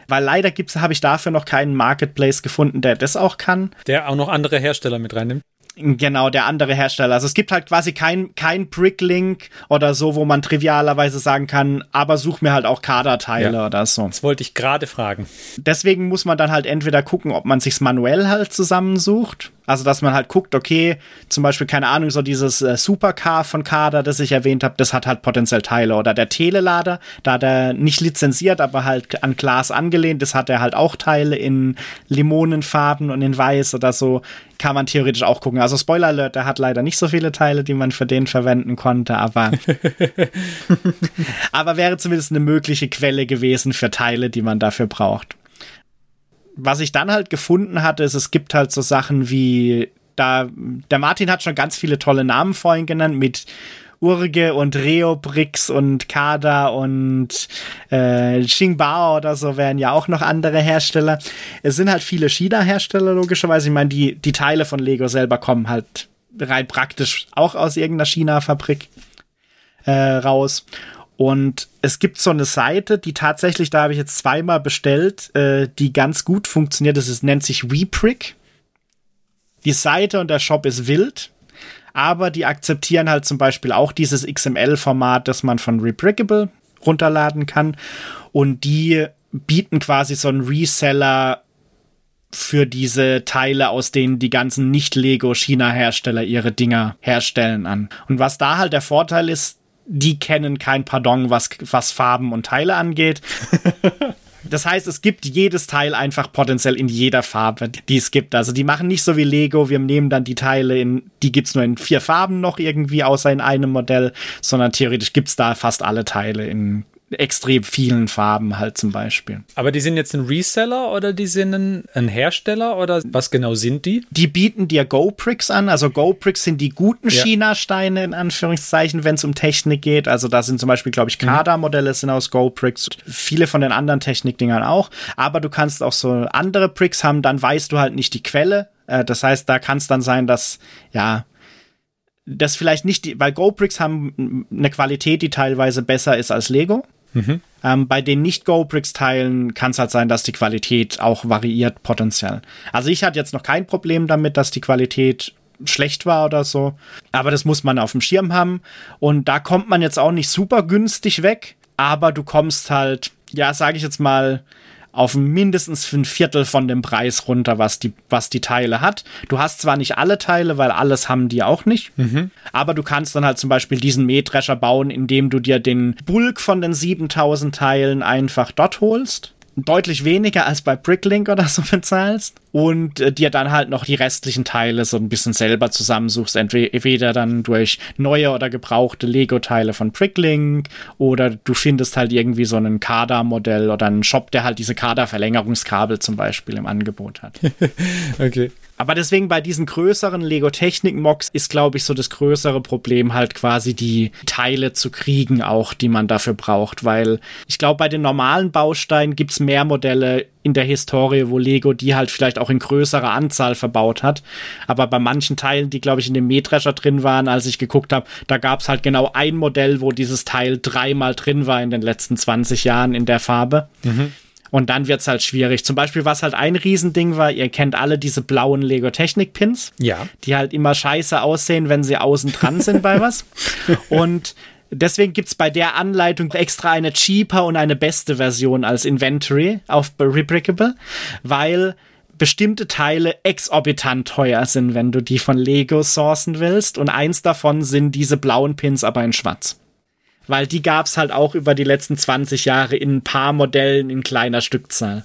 weil leider gibt's, habe ich dafür noch keinen Marketplace gefunden, der das auch kann. Der auch noch andere Hersteller mit reinnimmt. Genau, der andere Hersteller. Also es gibt halt quasi kein, kein Bricklink oder so, wo man trivialerweise sagen kann, aber such mir halt auch Kaderteile ja. oder so. Das wollte ich gerade fragen. Deswegen muss man dann halt entweder gucken, ob man sich's manuell halt zusammensucht also, dass man halt guckt, okay, zum Beispiel, keine Ahnung, so dieses äh, Supercar von Kader, das ich erwähnt habe, das hat halt potenziell Teile. Oder der Telelader, da hat er nicht lizenziert, aber halt an Glas angelehnt, das hat er halt auch Teile in Limonenfarben und in Weiß oder so. Kann man theoretisch auch gucken. Also, Spoiler Alert, der hat leider nicht so viele Teile, die man für den verwenden konnte, aber. *laughs* *laughs* aber wäre zumindest eine mögliche Quelle gewesen für Teile, die man dafür braucht was ich dann halt gefunden hatte, ist, es gibt halt so Sachen wie, da, der Martin hat schon ganz viele tolle Namen vorhin genannt, mit Urge und Reobrix und Kada und äh, Xingbao oder so wären ja auch noch andere Hersteller. Es sind halt viele China-Hersteller, logischerweise. Ich meine, die, die Teile von Lego selber kommen halt rein praktisch auch aus irgendeiner China-Fabrik äh, raus. Und es gibt so eine Seite, die tatsächlich, da habe ich jetzt zweimal bestellt, äh, die ganz gut funktioniert. Das ist, nennt sich WePrick. Die Seite und der Shop ist wild, aber die akzeptieren halt zum Beispiel auch dieses XML-Format, das man von Rebrickable runterladen kann. Und die bieten quasi so einen Reseller für diese Teile, aus denen die ganzen Nicht-Lego-China-Hersteller ihre Dinger herstellen an. Und was da halt der Vorteil ist, die kennen kein Pardon, was, was Farben und Teile angeht. *laughs* Das heißt, es gibt jedes Teil einfach potenziell in jeder Farbe, die es gibt. Also die machen nicht so wie Lego, wir nehmen dann die Teile in, die gibt's nur in vier Farben noch irgendwie, außer in einem Modell, sondern theoretisch gibt's da fast alle Teile in extrem vielen Farben halt zum Beispiel. Aber die sind jetzt ein Reseller oder die sind ein, ein Hersteller oder was genau sind die? Die bieten dir GoPricks an. Also GoPricks sind die guten ja. China-Steine in Anführungszeichen, wenn es um Technik geht. Also da sind zum Beispiel, glaube ich, mhm. Kada-Modelle sind aus GoPricks. Viele von den anderen Technikdingern auch. Aber du kannst auch so andere Pricks haben, dann weißt du halt nicht die Quelle. Äh, das heißt, da kann es dann sein, dass, ja, das vielleicht nicht, die, weil GoPricks haben eine Qualität, die teilweise besser ist als Lego. Mhm. Ähm, bei den Nicht-Go-Bricks-Teilen kann es halt sein, dass die Qualität auch variiert potenziell. Also ich hatte jetzt noch kein Problem damit, dass die Qualität schlecht war oder so. Aber das muss man auf dem Schirm haben. Und da kommt man jetzt auch nicht super günstig weg. Aber du kommst halt, ja, sage ich jetzt mal, auf mindestens ein Viertel von dem Preis runter, was die, was die Teile hat. Du hast zwar nicht alle Teile, weil alles haben die auch nicht, mhm. aber du kannst dann halt zum Beispiel diesen Mähdrescher bauen, indem du dir den Bulk von den 7000 Teilen einfach dort holst deutlich weniger als bei Bricklink oder so *laughs* bezahlst und äh, dir dann halt noch die restlichen Teile so ein bisschen selber zusammensuchst, entweder dann durch neue oder gebrauchte Lego-Teile von Bricklink oder du findest halt irgendwie so einen Kader-Modell oder einen Shop, der halt diese Kader-Verlängerungskabel zum Beispiel im Angebot hat. *laughs* okay. Aber deswegen bei diesen größeren Lego Technik Mocks ist, glaube ich, so das größere Problem halt quasi die Teile zu kriegen auch, die man dafür braucht, weil ich glaube, bei den normalen Bausteinen gibt's mehr Modelle in der Historie, wo Lego die halt vielleicht auch in größerer Anzahl verbaut hat. Aber bei manchen Teilen, die, glaube ich, in dem Mähdrescher drin waren, als ich geguckt habe, da gab's halt genau ein Modell, wo dieses Teil dreimal drin war in den letzten 20 Jahren in der Farbe. Mhm. Und dann wird's halt schwierig. Zum Beispiel, was halt ein Riesending war, ihr kennt alle diese blauen Lego Technik Pins. Ja. Die halt immer scheiße aussehen, wenn sie außen dran sind bei was. *laughs* Und Deswegen gibt's bei der Anleitung extra eine cheaper und eine beste Version als Inventory auf Rebrickable, weil bestimmte Teile exorbitant teuer sind, wenn du die von Lego sourcen willst. Und eins davon sind diese blauen Pins aber in schwarz weil die gab's halt auch über die letzten 20 Jahre in ein paar Modellen in kleiner Stückzahl.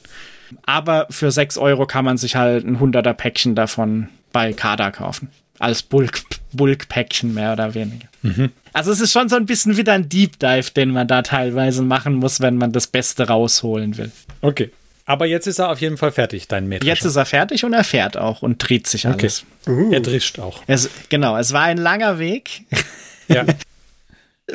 Aber für 6 Euro kann man sich halt ein 100er Päckchen davon bei Kada kaufen. Als Bulk, Bulk-Päckchen mehr oder weniger. Mhm. Also es ist schon so ein bisschen wieder ein Deep Dive, den man da teilweise machen muss, wenn man das Beste rausholen will. Okay. Aber jetzt ist er auf jeden Fall fertig, dein Mädchen. Jetzt ist er fertig und er fährt auch und dreht sich alles. Okay. Uh. Er drischt auch. Es, genau, es war ein langer Weg. *laughs* Ja.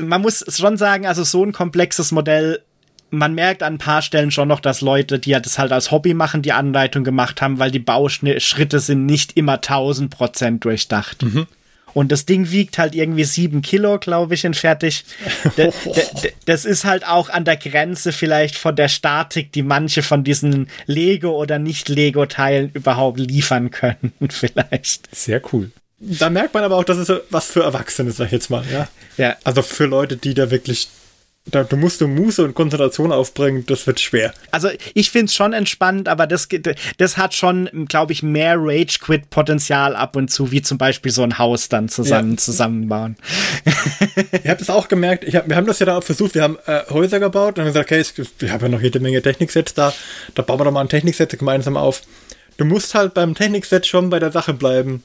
man muss schon sagen, also so ein komplexes Modell, man merkt an ein paar Stellen schon noch, dass Leute, die ja das halt als Hobby machen, die Anleitung gemacht haben, weil die Bauschritte sind nicht immer 1000 Prozent durchdacht. Mhm. Und das Ding wiegt halt irgendwie sieben Kilo, glaube ich, in fertig. *laughs* das ist halt auch an der Grenze vielleicht von der Statik, die manche von diesen Lego- oder Nicht-Lego-Teilen überhaupt liefern können, *laughs* vielleicht. Sehr cool. Da merkt man aber auch, dass es was für Erwachsene, sag ich jetzt mal, ja. Ja. Also für Leute, die da wirklich da, du musst du Muße und Konzentration aufbringen, das wird schwer. Also ich finde es schon entspannt, aber das, das hat schon, glaube ich, mehr Rage-Quit-Potenzial ab und zu, wie zum Beispiel so ein Haus dann zusammen ja. zusammenbauen. ich habe das auch gemerkt, hab, wir haben das ja da auch versucht, wir haben äh, Häuser gebaut und haben gesagt, okay, wir haben ja noch jede Menge Techniksets da, da bauen wir doch mal ein Technikset gemeinsam auf. Du musst halt beim Technikset schon bei der Sache bleiben.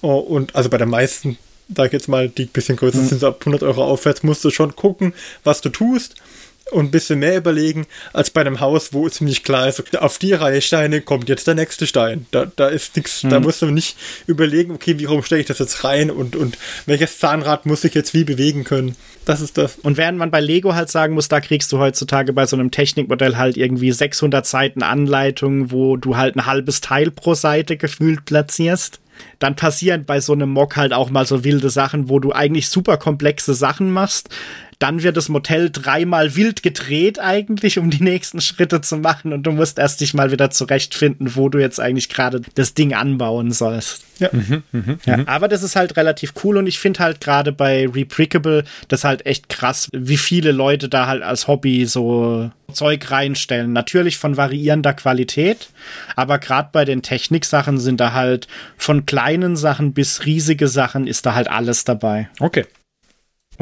Oh, und also bei der meisten, ich jetzt mal, die ein bisschen größer mhm. sind, ab 100 Euro aufwärts, musst du schon gucken, was du tust. und ein bisschen mehr überlegen, als bei einem Haus, wo ziemlich klar ist, auf die Reihe Steine kommt jetzt der nächste Stein. Da, da ist nichts, mhm. da musst du nicht überlegen, okay, wie rum stelle ich das jetzt rein und, und welches Zahnrad muss ich jetzt wie bewegen können. Das ist das. Und während man bei Lego halt sagen muss, da kriegst du heutzutage bei so einem Technikmodell halt irgendwie 600 Seiten Anleitung, wo du halt ein halbes Teil pro Seite gefühlt platzierst dann passieren bei so einem Mock halt auch mal so wilde Sachen, wo du eigentlich super komplexe Sachen machst. Dann wird das Modell dreimal wild gedreht eigentlich, um die nächsten Schritte zu machen und du musst erst dich mal wieder zurechtfinden, wo du jetzt eigentlich gerade das Ding anbauen sollst. Ja. Mhm, mh, ja. Mhm. Aber das ist halt relativ cool und ich finde halt gerade bei Reprickable das halt echt krass, wie viele Leute da halt als Hobby so Zeug reinstellen. Natürlich von variierender Qualität, aber gerade bei den Techniksachen sind da halt von kleinen Sachen bis riesige Sachen ist da halt alles dabei. Okay.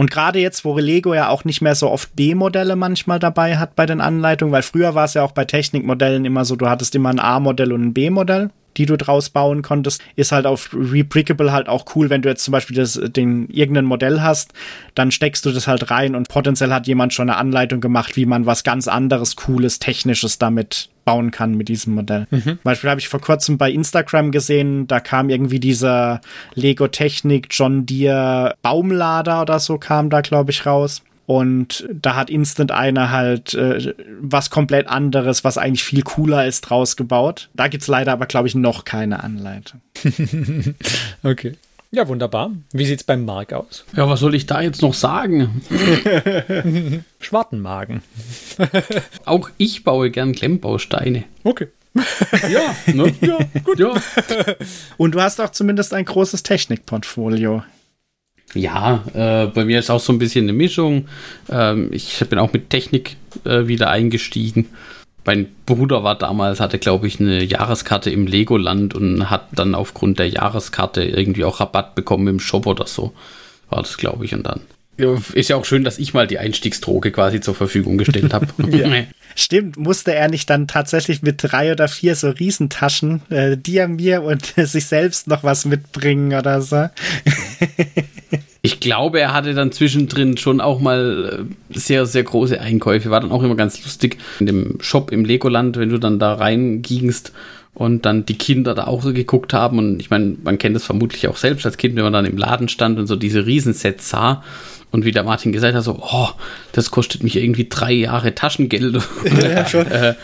Und gerade jetzt, wo Lego ja auch nicht mehr so oft D-Modelle manchmal dabei hat bei den Anleitungen, weil früher war es ja auch bei Technikmodellen immer so, du hattest immer ein A-Modell und ein B-Modell die du draus bauen konntest, ist halt auf Reprickable halt auch cool, wenn du jetzt zum Beispiel das, den, irgendein Modell hast, dann steckst du das halt rein und potenziell hat jemand schon eine Anleitung gemacht, wie man was ganz anderes, cooles, technisches damit bauen kann mit diesem Modell. Mhm. Zum Beispiel habe ich vor kurzem bei Instagram gesehen, da kam irgendwie dieser Lego Technik John Deere Baumlader oder so kam da, glaube ich, raus. Und da hat Instant einer halt äh, was komplett anderes, was eigentlich viel cooler ist, draus gebaut. Da gibt es leider aber, glaube ich, noch keine Anleitung. *laughs* okay. Ja, wunderbar. Wie sieht es beim Mark aus? Ja, was soll ich da jetzt noch sagen? *laughs* Schwartenmagen. *laughs* Auch ich baue gern Klemmbausteine. Okay. ja, ne? ja, gut. Ja. Und du hast auch zumindest ein großes Technikportfolio. Ja, äh, bei mir ist auch so ein bisschen eine Mischung. Ähm, ich bin auch mit Technik äh, wieder eingestiegen. Mein Bruder war damals, hatte glaube ich eine Jahreskarte im Legoland und hat dann aufgrund der Jahreskarte irgendwie auch Rabatt bekommen im Shop oder so. War das glaube ich und dann. Ist ja auch schön, dass ich mal die Einstiegsdroge quasi zur Verfügung gestellt habe. *laughs* ja. Stimmt, musste er nicht dann tatsächlich mit drei oder vier so Riesentaschen äh, dir, mir und *laughs* sich selbst noch was mitbringen oder so? Ich glaube, er hatte dann zwischendrin schon auch mal äh, sehr, sehr große Einkäufe. War dann auch immer ganz lustig in dem Shop im Legoland, wenn du dann da reingingst und dann die Kinder da auch so geguckt haben. Und ich meine, man kennt das vermutlich auch selbst als Kind, wenn man dann im Laden stand und so diese Riesensets sah und wie der Martin gesagt hat, so, oh, das kostet mich irgendwie drei Jahre Taschengeld. *laughs* Ja, schon. Äh,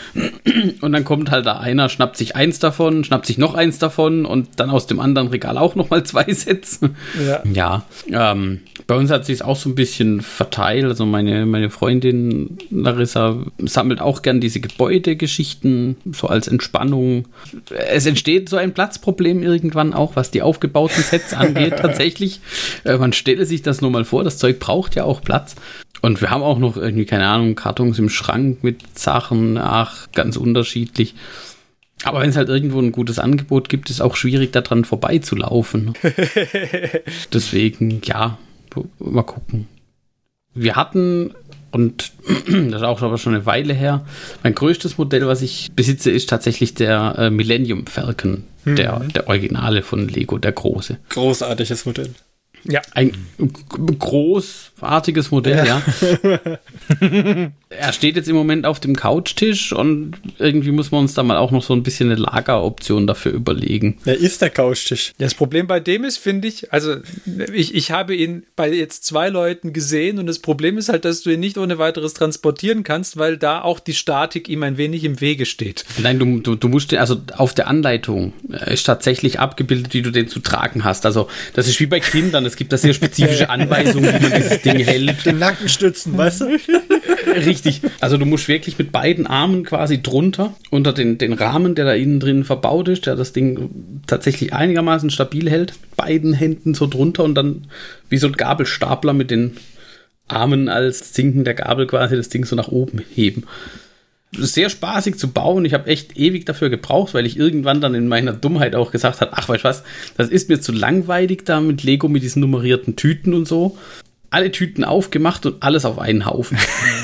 und dann kommt halt da einer, schnappt sich eins davon, schnappt sich noch eins davon und dann aus dem anderen Regal auch noch mal zwei Sets. Ja. ja ähm, bei uns hat sich es auch so ein bisschen verteilt. Also meine, meine Freundin Larissa sammelt auch gern diese Gebäudegeschichten, so als Entspannung. Es entsteht so ein Platzproblem irgendwann auch, was die aufgebauten Sets angeht, *laughs* tatsächlich. Äh, man stelle sich das nur mal vor, das Zeug braucht ja auch Platz. Und wir haben auch noch irgendwie, keine Ahnung, Kartons im Schrank mit Sachen, ach, ganz unterschiedlich. Aber wenn es halt irgendwo ein gutes Angebot gibt, ist es auch schwierig, daran vorbeizulaufen. *laughs* Deswegen, ja, mal gucken. Wir hatten, und *clears throat* das ist auch aber schon eine Weile her, mein größtes Modell, was ich besitze, ist tatsächlich der äh, Millennium Falcon, mhm. der, der Originale von Lego, der große. Großartiges Modell. Ja. Ein großartiges Modell, ja. ja. *laughs* er steht jetzt im Moment auf dem Couchtisch und irgendwie muss man uns da mal auch noch so ein bisschen eine Lageroption dafür überlegen. Er ist der Couchtisch. Das Problem bei dem ist, finde ich, also ich, ich habe ihn bei jetzt zwei Leuten gesehen und das Problem ist halt, dass du ihn nicht ohne weiteres transportieren kannst, weil da auch die Statik ihm ein wenig im Wege steht. Nein, du, du, du musst, also auf der Anleitung ist tatsächlich abgebildet, wie du den zu tragen hast. Also das ist wie bei Kindern, es gibt da sehr spezifische Anweisungen, wie man dieses Ding *laughs* hält. Den Nacken stützen, weißt du? Richtig. Also du musst wirklich mit beiden Armen quasi drunter, unter den, den Rahmen, der da innen drin verbaut ist, der das Ding tatsächlich einigermaßen stabil hält, mit beiden Händen so drunter und dann wie so ein Gabelstapler mit den Armen als Zinken der Gabel quasi das Ding so nach oben heben sehr spaßig zu bauen. Ich habe echt ewig dafür gebraucht, weil ich irgendwann dann in meiner Dummheit auch gesagt habe, ach weißt du was, das ist mir zu langweilig da mit Lego mit diesen nummerierten Tüten und so. Alle Tüten aufgemacht und alles auf einen Haufen.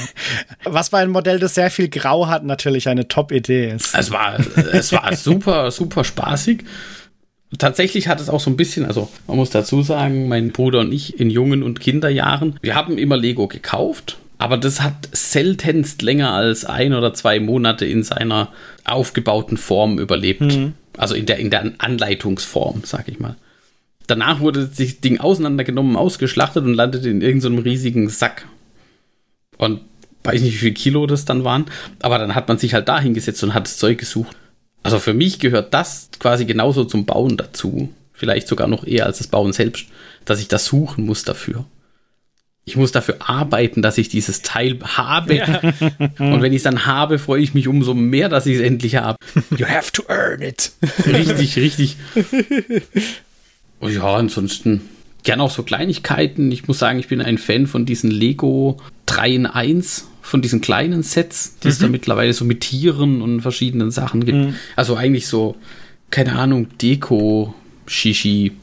*laughs* Was bei einem Modell, das sehr viel Grau hat, natürlich eine Top-Idee ist. Es war, es war super, super spaßig. Tatsächlich hat es auch so ein bisschen, also man muss dazu sagen, mein Bruder und ich in jungen und Kinderjahren, wir haben immer Lego gekauft, Aber das hat seltenst länger als ein oder zwei Monate in seiner aufgebauten Form überlebt. Mhm. Also in der, in der Anleitungsform, sag ich mal. Danach wurde das Ding auseinandergenommen, ausgeschlachtet und landete in irgendeinem so riesigen Sack. Und weiß nicht, wie viel Kilo das dann waren, aber dann hat man sich halt da hingesetzt und hat das Zeug gesucht. Also für mich gehört das quasi genauso zum Bauen dazu. Vielleicht sogar noch eher als das Bauen selbst, dass ich das suchen muss dafür. Ich muss dafür arbeiten, dass ich dieses Teil habe. Ja. *laughs* Und wenn ich es dann habe, freue ich mich umso mehr, dass ich es endlich habe. You have to earn it. *laughs* Richtig, richtig. Und ja, ansonsten gern auch so Kleinigkeiten. Ich muss sagen, ich bin ein Fan von diesen Lego 3 in 1, von diesen kleinen Sets, die mhm. es da mittlerweile so mit Tieren und verschiedenen Sachen gibt. Mhm. Also eigentlich so, keine Ahnung, Deko, Shishi,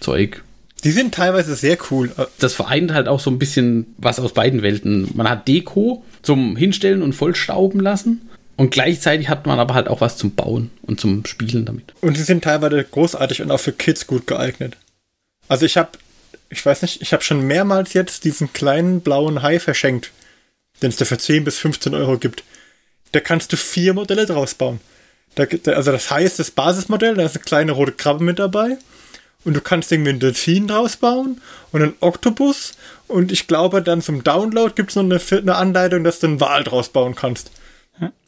Zeug. Die sind teilweise sehr cool. Das vereint halt auch so ein bisschen was aus beiden Welten. Man hat Deko zum Hinstellen und vollstauben lassen. Und gleichzeitig hat man aber halt auch was zum Bauen und zum Spielen damit. Und sie sind teilweise großartig und auch für Kids gut geeignet. Also ich habe, ich weiß nicht, ich habe schon mehrmals jetzt diesen kleinen blauen Hai verschenkt, den es da für 10 bis 15 Euro gibt. Da kannst du vier Modelle draus bauen. Da, also das Hai ist das Basismodell, da ist eine kleine rote Krabbe mit dabei und du kannst irgendwie einen Delfin draus bauen und einen Oktopus und ich glaube dann zum Download gibt es noch eine, eine, Anleitung, dass du einen Wal draus bauen kannst.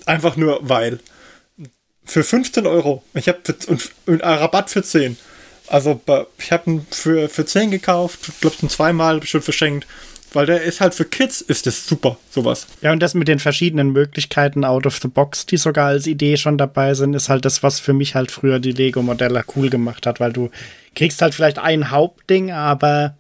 Einfach nur weil. Für 15 Euro. Ich habe und, und Rabatt für 10. Also ich habe ihn für, für 10 gekauft, ich glaube schon zweimal schon verschenkt. Weil der ist halt für Kids ist das super, sowas. Ja, und das mit den verschiedenen Möglichkeiten out of the box, die sogar als Idee schon dabei sind, ist halt das, was für mich halt früher die Lego-Modelle cool gemacht hat, weil du kriegst halt vielleicht ein Hauptding, aber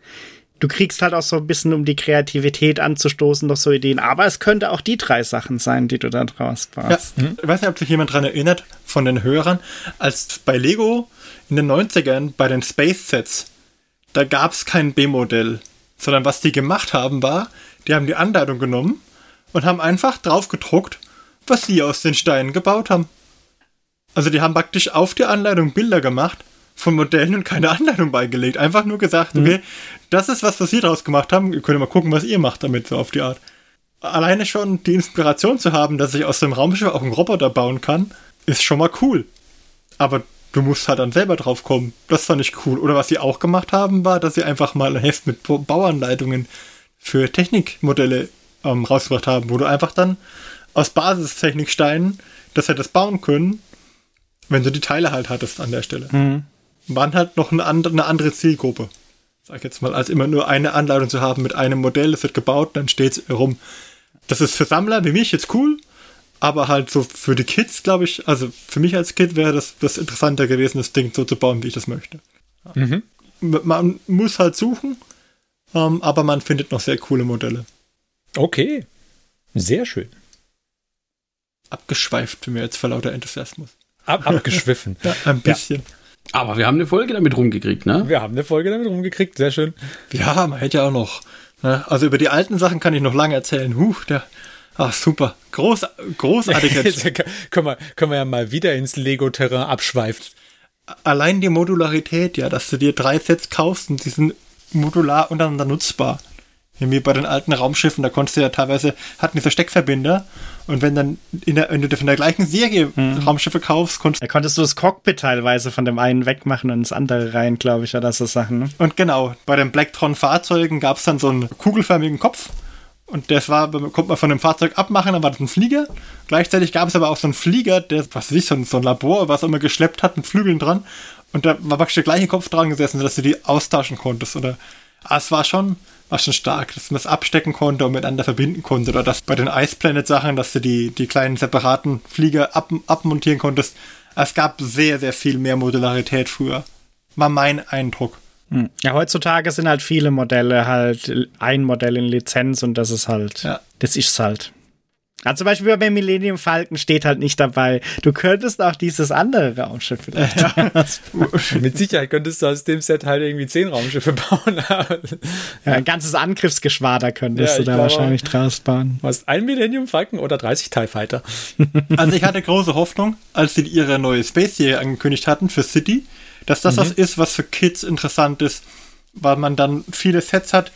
du kriegst halt auch so ein bisschen, um die Kreativität anzustoßen, noch so Ideen. Aber es könnte auch die drei Sachen sein, die du da draus machst. Ja, ich weiß nicht, ob sich jemand daran erinnert, von den Hörern, als bei Lego in den 90ern bei den Space Sets, da gab es kein B-Modell sondern was die gemacht haben war, die haben die Anleitung genommen und haben einfach drauf gedruckt, was sie aus den Steinen gebaut haben. Also die haben praktisch auf die Anleitung Bilder gemacht von Modellen und keine *laughs* Anleitung beigelegt. Einfach nur gesagt, mhm. okay, das ist was, was sie draus gemacht haben. Ihr könnt mal gucken, was ihr macht damit, so auf die Art. Alleine schon die Inspiration zu haben, dass ich aus dem Raumschiff auch einen Roboter bauen kann, ist schon mal cool. Aber du musst halt dann selber drauf kommen. Das fand ich cool. Oder was sie auch gemacht haben, war, dass sie einfach mal ein Heft mit Bauanleitungen für Technikmodelle ähm, rausgebracht haben, wo du einfach dann aus Basistechniksteinen das hättest bauen können, wenn du die Teile halt hattest an der Stelle. Mhm. Waren halt noch eine andere, eine andere Zielgruppe. Sag ich jetzt mal, als immer nur eine Anleitung zu haben mit einem Modell, es wird gebaut, dann steht es rum. Das ist für Sammler wie mich jetzt cool, aber halt so für die Kids, glaube ich, also für mich als Kind wäre das, das interessanter gewesen, das Ding so zu bauen, wie ich das möchte. Mhm. Man muss halt suchen, ähm, aber man findet noch sehr coole Modelle. Okay, sehr schön. Abgeschweift für mir jetzt vor lauter Enthusiasmus. Ab, abgeschwiffen. *laughs* ja, ein bisschen. Ja. Aber wir haben eine Folge damit rumgekriegt, ne? Wir haben eine Folge damit rumgekriegt, sehr schön. Ja, man hätte ja auch noch. Ne? Also über die alten Sachen kann ich noch lange erzählen. Huch, der, Ach, super. Groß, großartig. *laughs* können, wir, können wir ja mal wieder ins Lego-Terrain abschweifen. Allein die Modularität, ja, dass du dir drei Sets kaufst und die sind modular untereinander nutzbar. Wie bei den alten Raumschiffen, da konntest du ja teilweise, hatten diese Steckverbinder und wenn dann in der, wenn du von der gleichen Serie hm. Raumschiffe kaufst, konntest Da konntest du das Cockpit teilweise von dem einen wegmachen und ins andere rein, glaube ich, oder so Sachen. Ne? Und genau, bei den Blacktron-Fahrzeugen gab es dann so einen kugelförmigen Kopf und das war, kommt man von dem Fahrzeug abmachen, dann war das ein Flieger. Gleichzeitig gab es aber auch so einen Flieger, der, was weiß ich, so ein, so ein Labor, was immer geschleppt hat, mit Flügeln dran. Und da war praktisch der gleiche Kopf dran gesessen, sodass du die austauschen konntest. Oder ah, es war schon, war schon stark, dass man es abstecken konnte und miteinander verbinden konnte. Oder dass bei den Ice Planet Sachen, dass du die, die kleinen separaten Flieger ab, abmontieren konntest. Es gab sehr, sehr viel mehr Modularität früher. War mein Eindruck. Ja, heutzutage sind halt viele Modelle halt ein Modell in Lizenz und das ist halt, ja. das ist halt. Also zum Beispiel bei Millennium Falcon steht halt nicht dabei. Du könntest auch dieses andere Raumschiff vielleicht. Ja. *laughs* *laughs* Mit Sicherheit könntest du aus dem Set halt irgendwie zehn Raumschiffe bauen. *laughs* ja, ein ganzes Angriffsgeschwader könntest ja, du da glaube, wahrscheinlich draus bauen. Du hast ein Millennium Falcon oder 30 TIE Fighter. Also ich hatte große Hoffnung, als sie ihre neue Space-Serie angekündigt hatten für City, dass das mhm. was ist, was für Kids interessant ist, weil man dann viele Sets hat.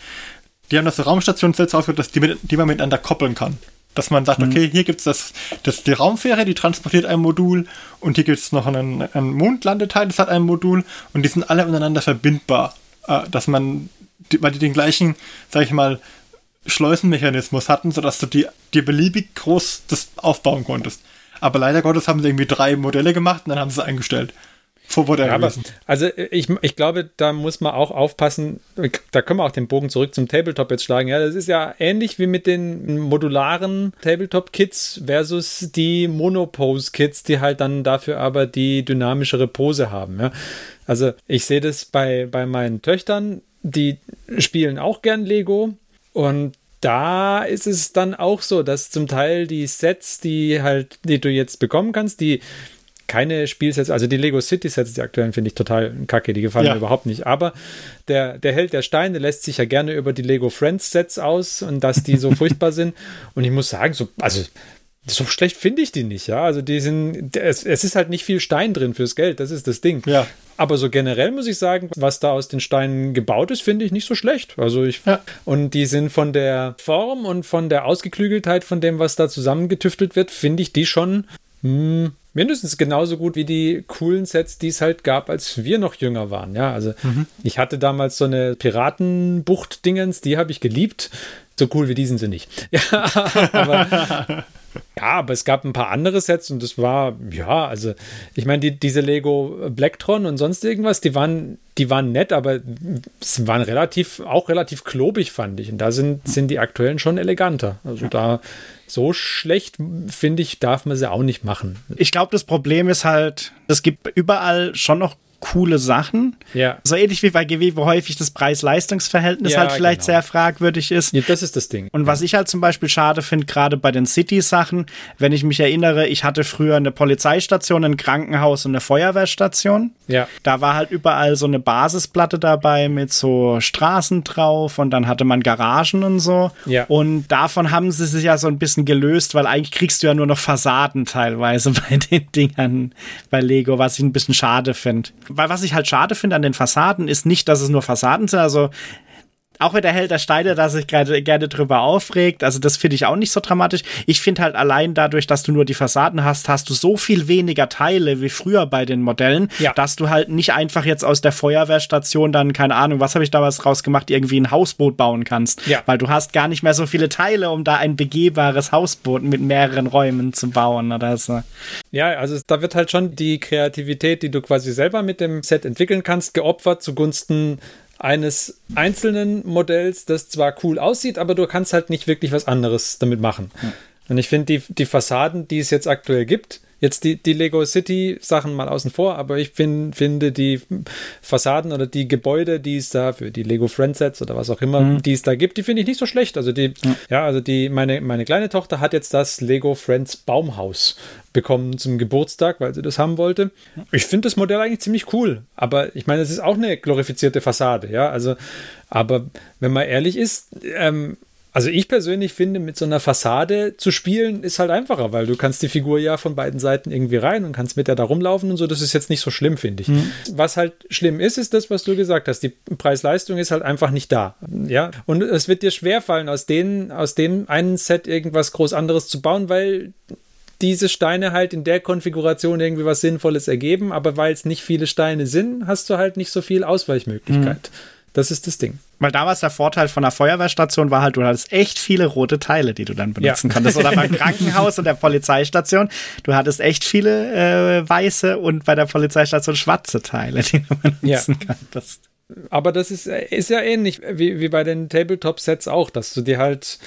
die haben das Raumstationssets dass die, mit, die man miteinander koppeln kann. Dass man sagt, okay, hier gibt es das, das, die Raumfähre, die transportiert ein Modul und hier gibt es noch einen, einen Mondlandeteil, das hat ein Modul und die sind alle miteinander verbindbar. Äh, dass man, die, weil die den gleichen, sag ich mal, Schleusenmechanismus hatten, sodass du die, dir beliebig groß das aufbauen konntest. Aber leider Gottes haben sie irgendwie drei Modelle gemacht und dann haben sie es eingestellt. Vor ja, aber, also ich, ich glaube, da muss man auch aufpassen, da können wir auch den Bogen zurück zum Tabletop jetzt schlagen. Ja, das ist ja ähnlich wie mit den modularen Tabletop-Kits versus die Monopose-Kits, die halt dann dafür aber die dynamischere Pose haben. Ja. Also ich sehe das bei, bei meinen Töchtern, die spielen auch gern Lego und da ist es dann auch so, dass zum Teil die Sets, die halt, die du jetzt bekommen kannst, die keine Spielsets, also die Lego City Sets, die aktuellen, finde ich total kacke, die gefallen ja. mir überhaupt nicht. Aber der, der Held der Steine lässt sich ja gerne über die Lego Friends Sets aus und dass die so *laughs* furchtbar sind. Und ich muss sagen, so, also so schlecht finde ich die nicht, ja. Also die sind, es, es ist halt nicht viel Stein drin fürs Geld, das ist das Ding. Ja. Aber so generell muss ich sagen, was da aus den Steinen gebaut ist, finde ich nicht so schlecht. Also ich ja. und die sind von der Form und von der Ausgeklügeltheit von dem, was da zusammengetüftelt wird, finde ich die schon mh, hm, mindestens genauso gut wie die coolen Sets, die es halt gab, als wir noch jünger waren. Ja, also mhm. ich hatte damals so eine Piratenbucht-Dingens, die habe ich geliebt. So cool wie die sind sie nicht. *laughs* Ja, aber *laughs* Ja, aber es gab ein paar andere Sets und das war, ja, also ich meine, die, diese Lego Blacktron und sonst irgendwas, die waren, die waren nett, aber es waren relativ, auch relativ klobig, fand ich. Und da sind, sind die aktuellen schon eleganter. Also da so schlecht, finde ich, darf man sie auch nicht machen. Ich glaube, das Problem ist halt, es gibt überall schon noch coole Sachen. Ja. So ähnlich wie bei GW, wo häufig das Preis-Leistungs-Verhältnis ja, halt vielleicht genau. sehr fragwürdig ist. Ja, das ist das Ding. Und was ich halt zum Beispiel schade finde, gerade bei den City-Sachen, wenn ich mich erinnere, ich hatte früher eine Polizeistation, ein Krankenhaus und eine Feuerwehrstation. Ja. Da war halt überall so eine Basisplatte dabei mit so Straßen drauf und dann hatte man Garagen und so. Ja. Und davon haben sie sich ja so ein bisschen gelöst, weil eigentlich kriegst du ja nur noch Fassaden teilweise *laughs* bei den Dingern bei Lego, was ich ein bisschen schade finde was ich halt schade finde an den Fassaden ist nicht, dass es nur Fassaden sind. Also auch wenn der Held der Steine da sich gerade gerne drüber aufregt, also das finde ich auch nicht so dramatisch. Ich finde halt allein dadurch, dass du nur die Fassaden hast, hast du so viel weniger Teile wie früher bei den Modellen, ja. dass du halt nicht einfach jetzt aus der Feuerwehrstation dann, keine Ahnung, was habe ich damals rausgemacht, irgendwie ein Hausboot bauen kannst. Ja. Weil du hast gar nicht mehr so viele Teile, um da ein begehbares Hausboot mit mehreren Räumen zu bauen oder so. Ja, also da wird halt schon die Kreativität, die du quasi selber mit dem Set entwickeln kannst, geopfert zugunsten eines einzelnen Modells, das zwar cool aussieht, aber du kannst halt nicht wirklich was anderes damit machen. Hm. Und ich finde, die, die Fassaden, die es jetzt aktuell gibt, Jetzt die, die Lego City Sachen mal außen vor, aber ich find, finde die Fassaden oder die Gebäude, die es da für die Lego Friendsets oder was auch immer, mhm. die es da gibt, die finde ich nicht so schlecht. Also die, ja, ja also die, meine, meine kleine Tochter hat jetzt das Lego Friends Baumhaus bekommen zum Geburtstag, weil sie das haben wollte. Ich finde das Modell eigentlich ziemlich cool, aber ich meine, es ist auch eine glorifizierte Fassade, ja, also, aber wenn man ehrlich ist, ähm, also ich persönlich finde, mit so einer Fassade zu spielen ist halt einfacher, weil du kannst die Figur ja von beiden Seiten irgendwie rein und kannst mit der da rumlaufen und so. Das ist jetzt nicht so schlimm, finde ich. Mhm. Was halt schlimm ist, ist das, was du gesagt hast. Die Preis-Leistung ist halt einfach nicht da. Ja. Und es wird dir schwerfallen, aus, denen, aus dem einen Set irgendwas groß anderes zu bauen, weil diese Steine halt in der Konfiguration irgendwie was Sinnvolles ergeben, aber weil es nicht viele Steine sind, hast du halt nicht so viel Ausweichmöglichkeit. Mhm. Das ist das Ding. Weil damals der Vorteil von der Feuerwehrstation war halt, du hattest echt viele rote Teile, die du dann benutzen ja. konntest. Oder beim *laughs* Krankenhaus und der Polizeistation. Du hattest echt viele äh, weiße und bei der Polizeistation schwarze Teile, die du benutzen ja. konntest. Aber das ist, ist ja ähnlich wie, wie bei den Tabletop-Sets auch, dass du dir halt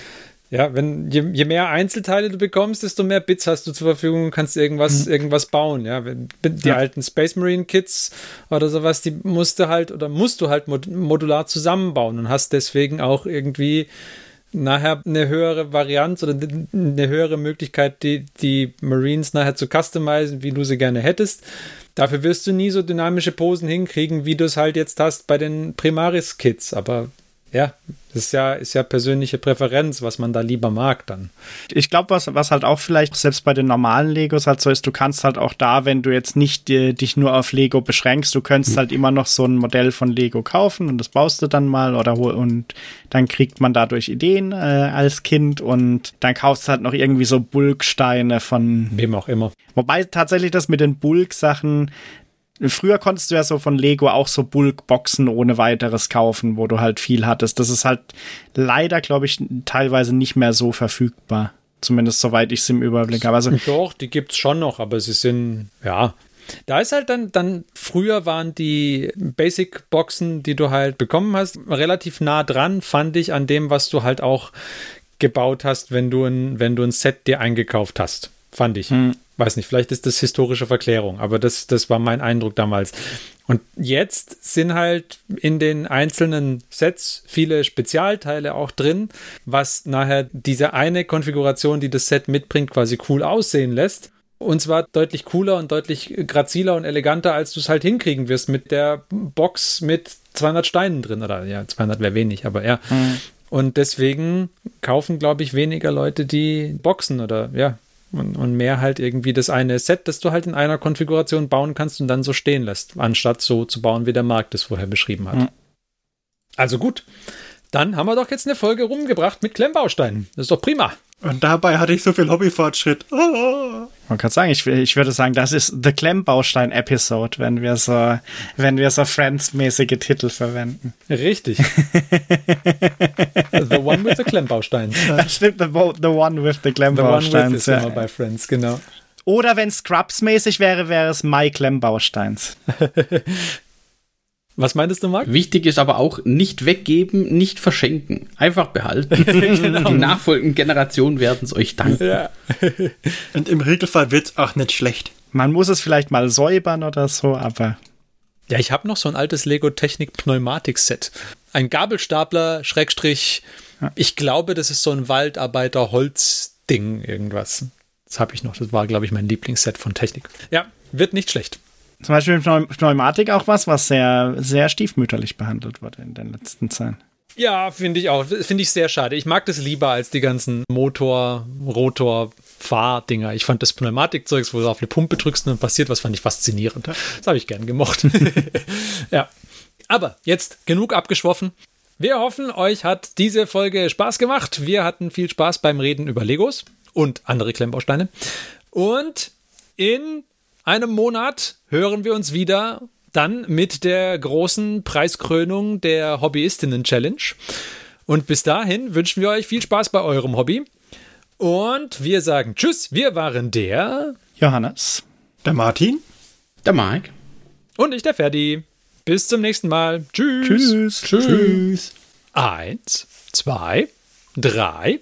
ja, wenn je, je, mehr Einzelteile du bekommst, desto mehr Bits hast du zur Verfügung und kannst irgendwas, mhm. irgendwas bauen. Ja, wenn, die ja. alten Space Marine Kits oder sowas, die musst du halt oder musst du halt modular zusammenbauen und hast deswegen auch irgendwie nachher eine höhere Variante oder eine höhere Möglichkeit, die, die Marines nachher zu customizen, wie du sie gerne hättest. Dafür wirst du nie so dynamische Posen hinkriegen, wie du es halt jetzt hast bei den Primaris-Kits. Aber ja, das ist ja, ist ja persönliche Präferenz, was man da lieber mag dann. Ich glaube, was, was halt auch vielleicht selbst bei den normalen Legos halt so ist, du kannst halt auch da, wenn du jetzt nicht äh, dich nur auf Lego beschränkst, du könntest halt immer noch so ein Modell von Lego kaufen und das baust du dann mal oder und dann kriegt man dadurch Ideen äh, als Kind und dann kaufst du halt noch irgendwie so Bulksteine von wem auch immer. Wobei tatsächlich das mit den Bulk-Sachen, Früher konntest du ja so von Lego auch so Bulkboxen ohne weiteres kaufen, wo du halt viel hattest. Das ist halt leider, glaube ich, teilweise nicht mehr so verfügbar. Zumindest soweit ich es im Überblick habe. Also, Doch, die gibt es schon noch, aber sie sind, ja. Da ist halt dann, dann, früher waren die Basic-Boxen, die du halt bekommen hast, relativ nah dran, fand ich, an dem, was du halt auch gebaut hast, wenn du ein, wenn du ein Set dir eingekauft hast. Fand ich. Hm weiß nicht, vielleicht ist das historische Verklärung, aber das, das war mein Eindruck damals. Und jetzt sind halt in den einzelnen Sets viele Spezialteile auch drin, was nachher diese eine Konfiguration, die das Set mitbringt, quasi cool aussehen lässt. Und zwar deutlich cooler und deutlich graziler und eleganter, als du es halt hinkriegen wirst mit der Box mit 200 Steinen drin. Oder ja, 200 wäre wenig, aber ja. Mhm. Und deswegen kaufen, glaube ich, weniger Leute die Boxen oder ja, und, und mehr halt irgendwie das eine Set, das du halt in einer Konfiguration bauen kannst und dann so stehen lässt, anstatt so zu bauen, wie der Markt es vorher beschrieben hat. Mhm. Also gut, dann haben wir doch jetzt eine Folge rumgebracht mit Klemmbausteinen. Das ist doch prima. Und dabei hatte ich so viel Hobbyfortschritt. Oh. Man kann sagen, ich, ich würde sagen, das ist The Klemmbaustein-Episode, wenn wir so, wenn wir so Friends-mäßige Titel verwenden. Richtig. the one with the Klemmbausteins. Das stimmt, the, the one with the Klemmbausteins. The one with ist ja. immer bei Friends, genau. Oder wenn Scrubs-mäßig wäre, wäre es My Klemmbausteins. *laughs* Was meintest du, Marc? Wichtig ist aber auch nicht weggeben, nicht verschenken. Einfach behalten. *laughs* genau. Die nachfolgenden Generationen werden es euch danken. Ja. *laughs* Und im Regelfall wird es auch nicht schlecht. Man muss es vielleicht mal säubern oder so, aber. Ja, ich habe noch so ein altes Lego Technik Pneumatik Set. Ein Gabelstapler, Schrägstrich. Ja. Ich glaube, das ist so ein Waldarbeiter Holzding, irgendwas. Das habe ich noch. Das war, glaube ich, mein Lieblingsset von Technik. Ja, wird nicht schlecht. Zum Beispiel Pneumatik auch was, was sehr, sehr stiefmütterlich behandelt wurde in den letzten Zeiten. Ja, finde ich auch. Finde ich sehr schade. Ich mag das lieber als die ganzen Motor, Rotor, Fahrdinger. Ich fand das Pneumatikzeugs, wo du auf eine Pumpe drückst und dann passiert was, fand ich faszinierend. Das habe ich gern gemocht. *laughs* ja. Aber jetzt genug abgeschwoffen. Wir hoffen, euch hat diese Folge Spaß gemacht. Wir hatten viel Spaß beim Reden über Legos und andere Klemmbausteine. Und in einem Monat hören wir uns wieder dann mit der großen Preiskrönung der Hobbyistinnen-Challenge. Und bis dahin wünschen wir euch viel Spaß bei eurem Hobby. Und wir sagen Tschüss. Wir waren der Johannes, der Martin, der Mike und ich, der Ferdi. Bis zum nächsten Mal. Tschüss. Tschüss. Tschüss. Tschüss. Eins, zwei, drei.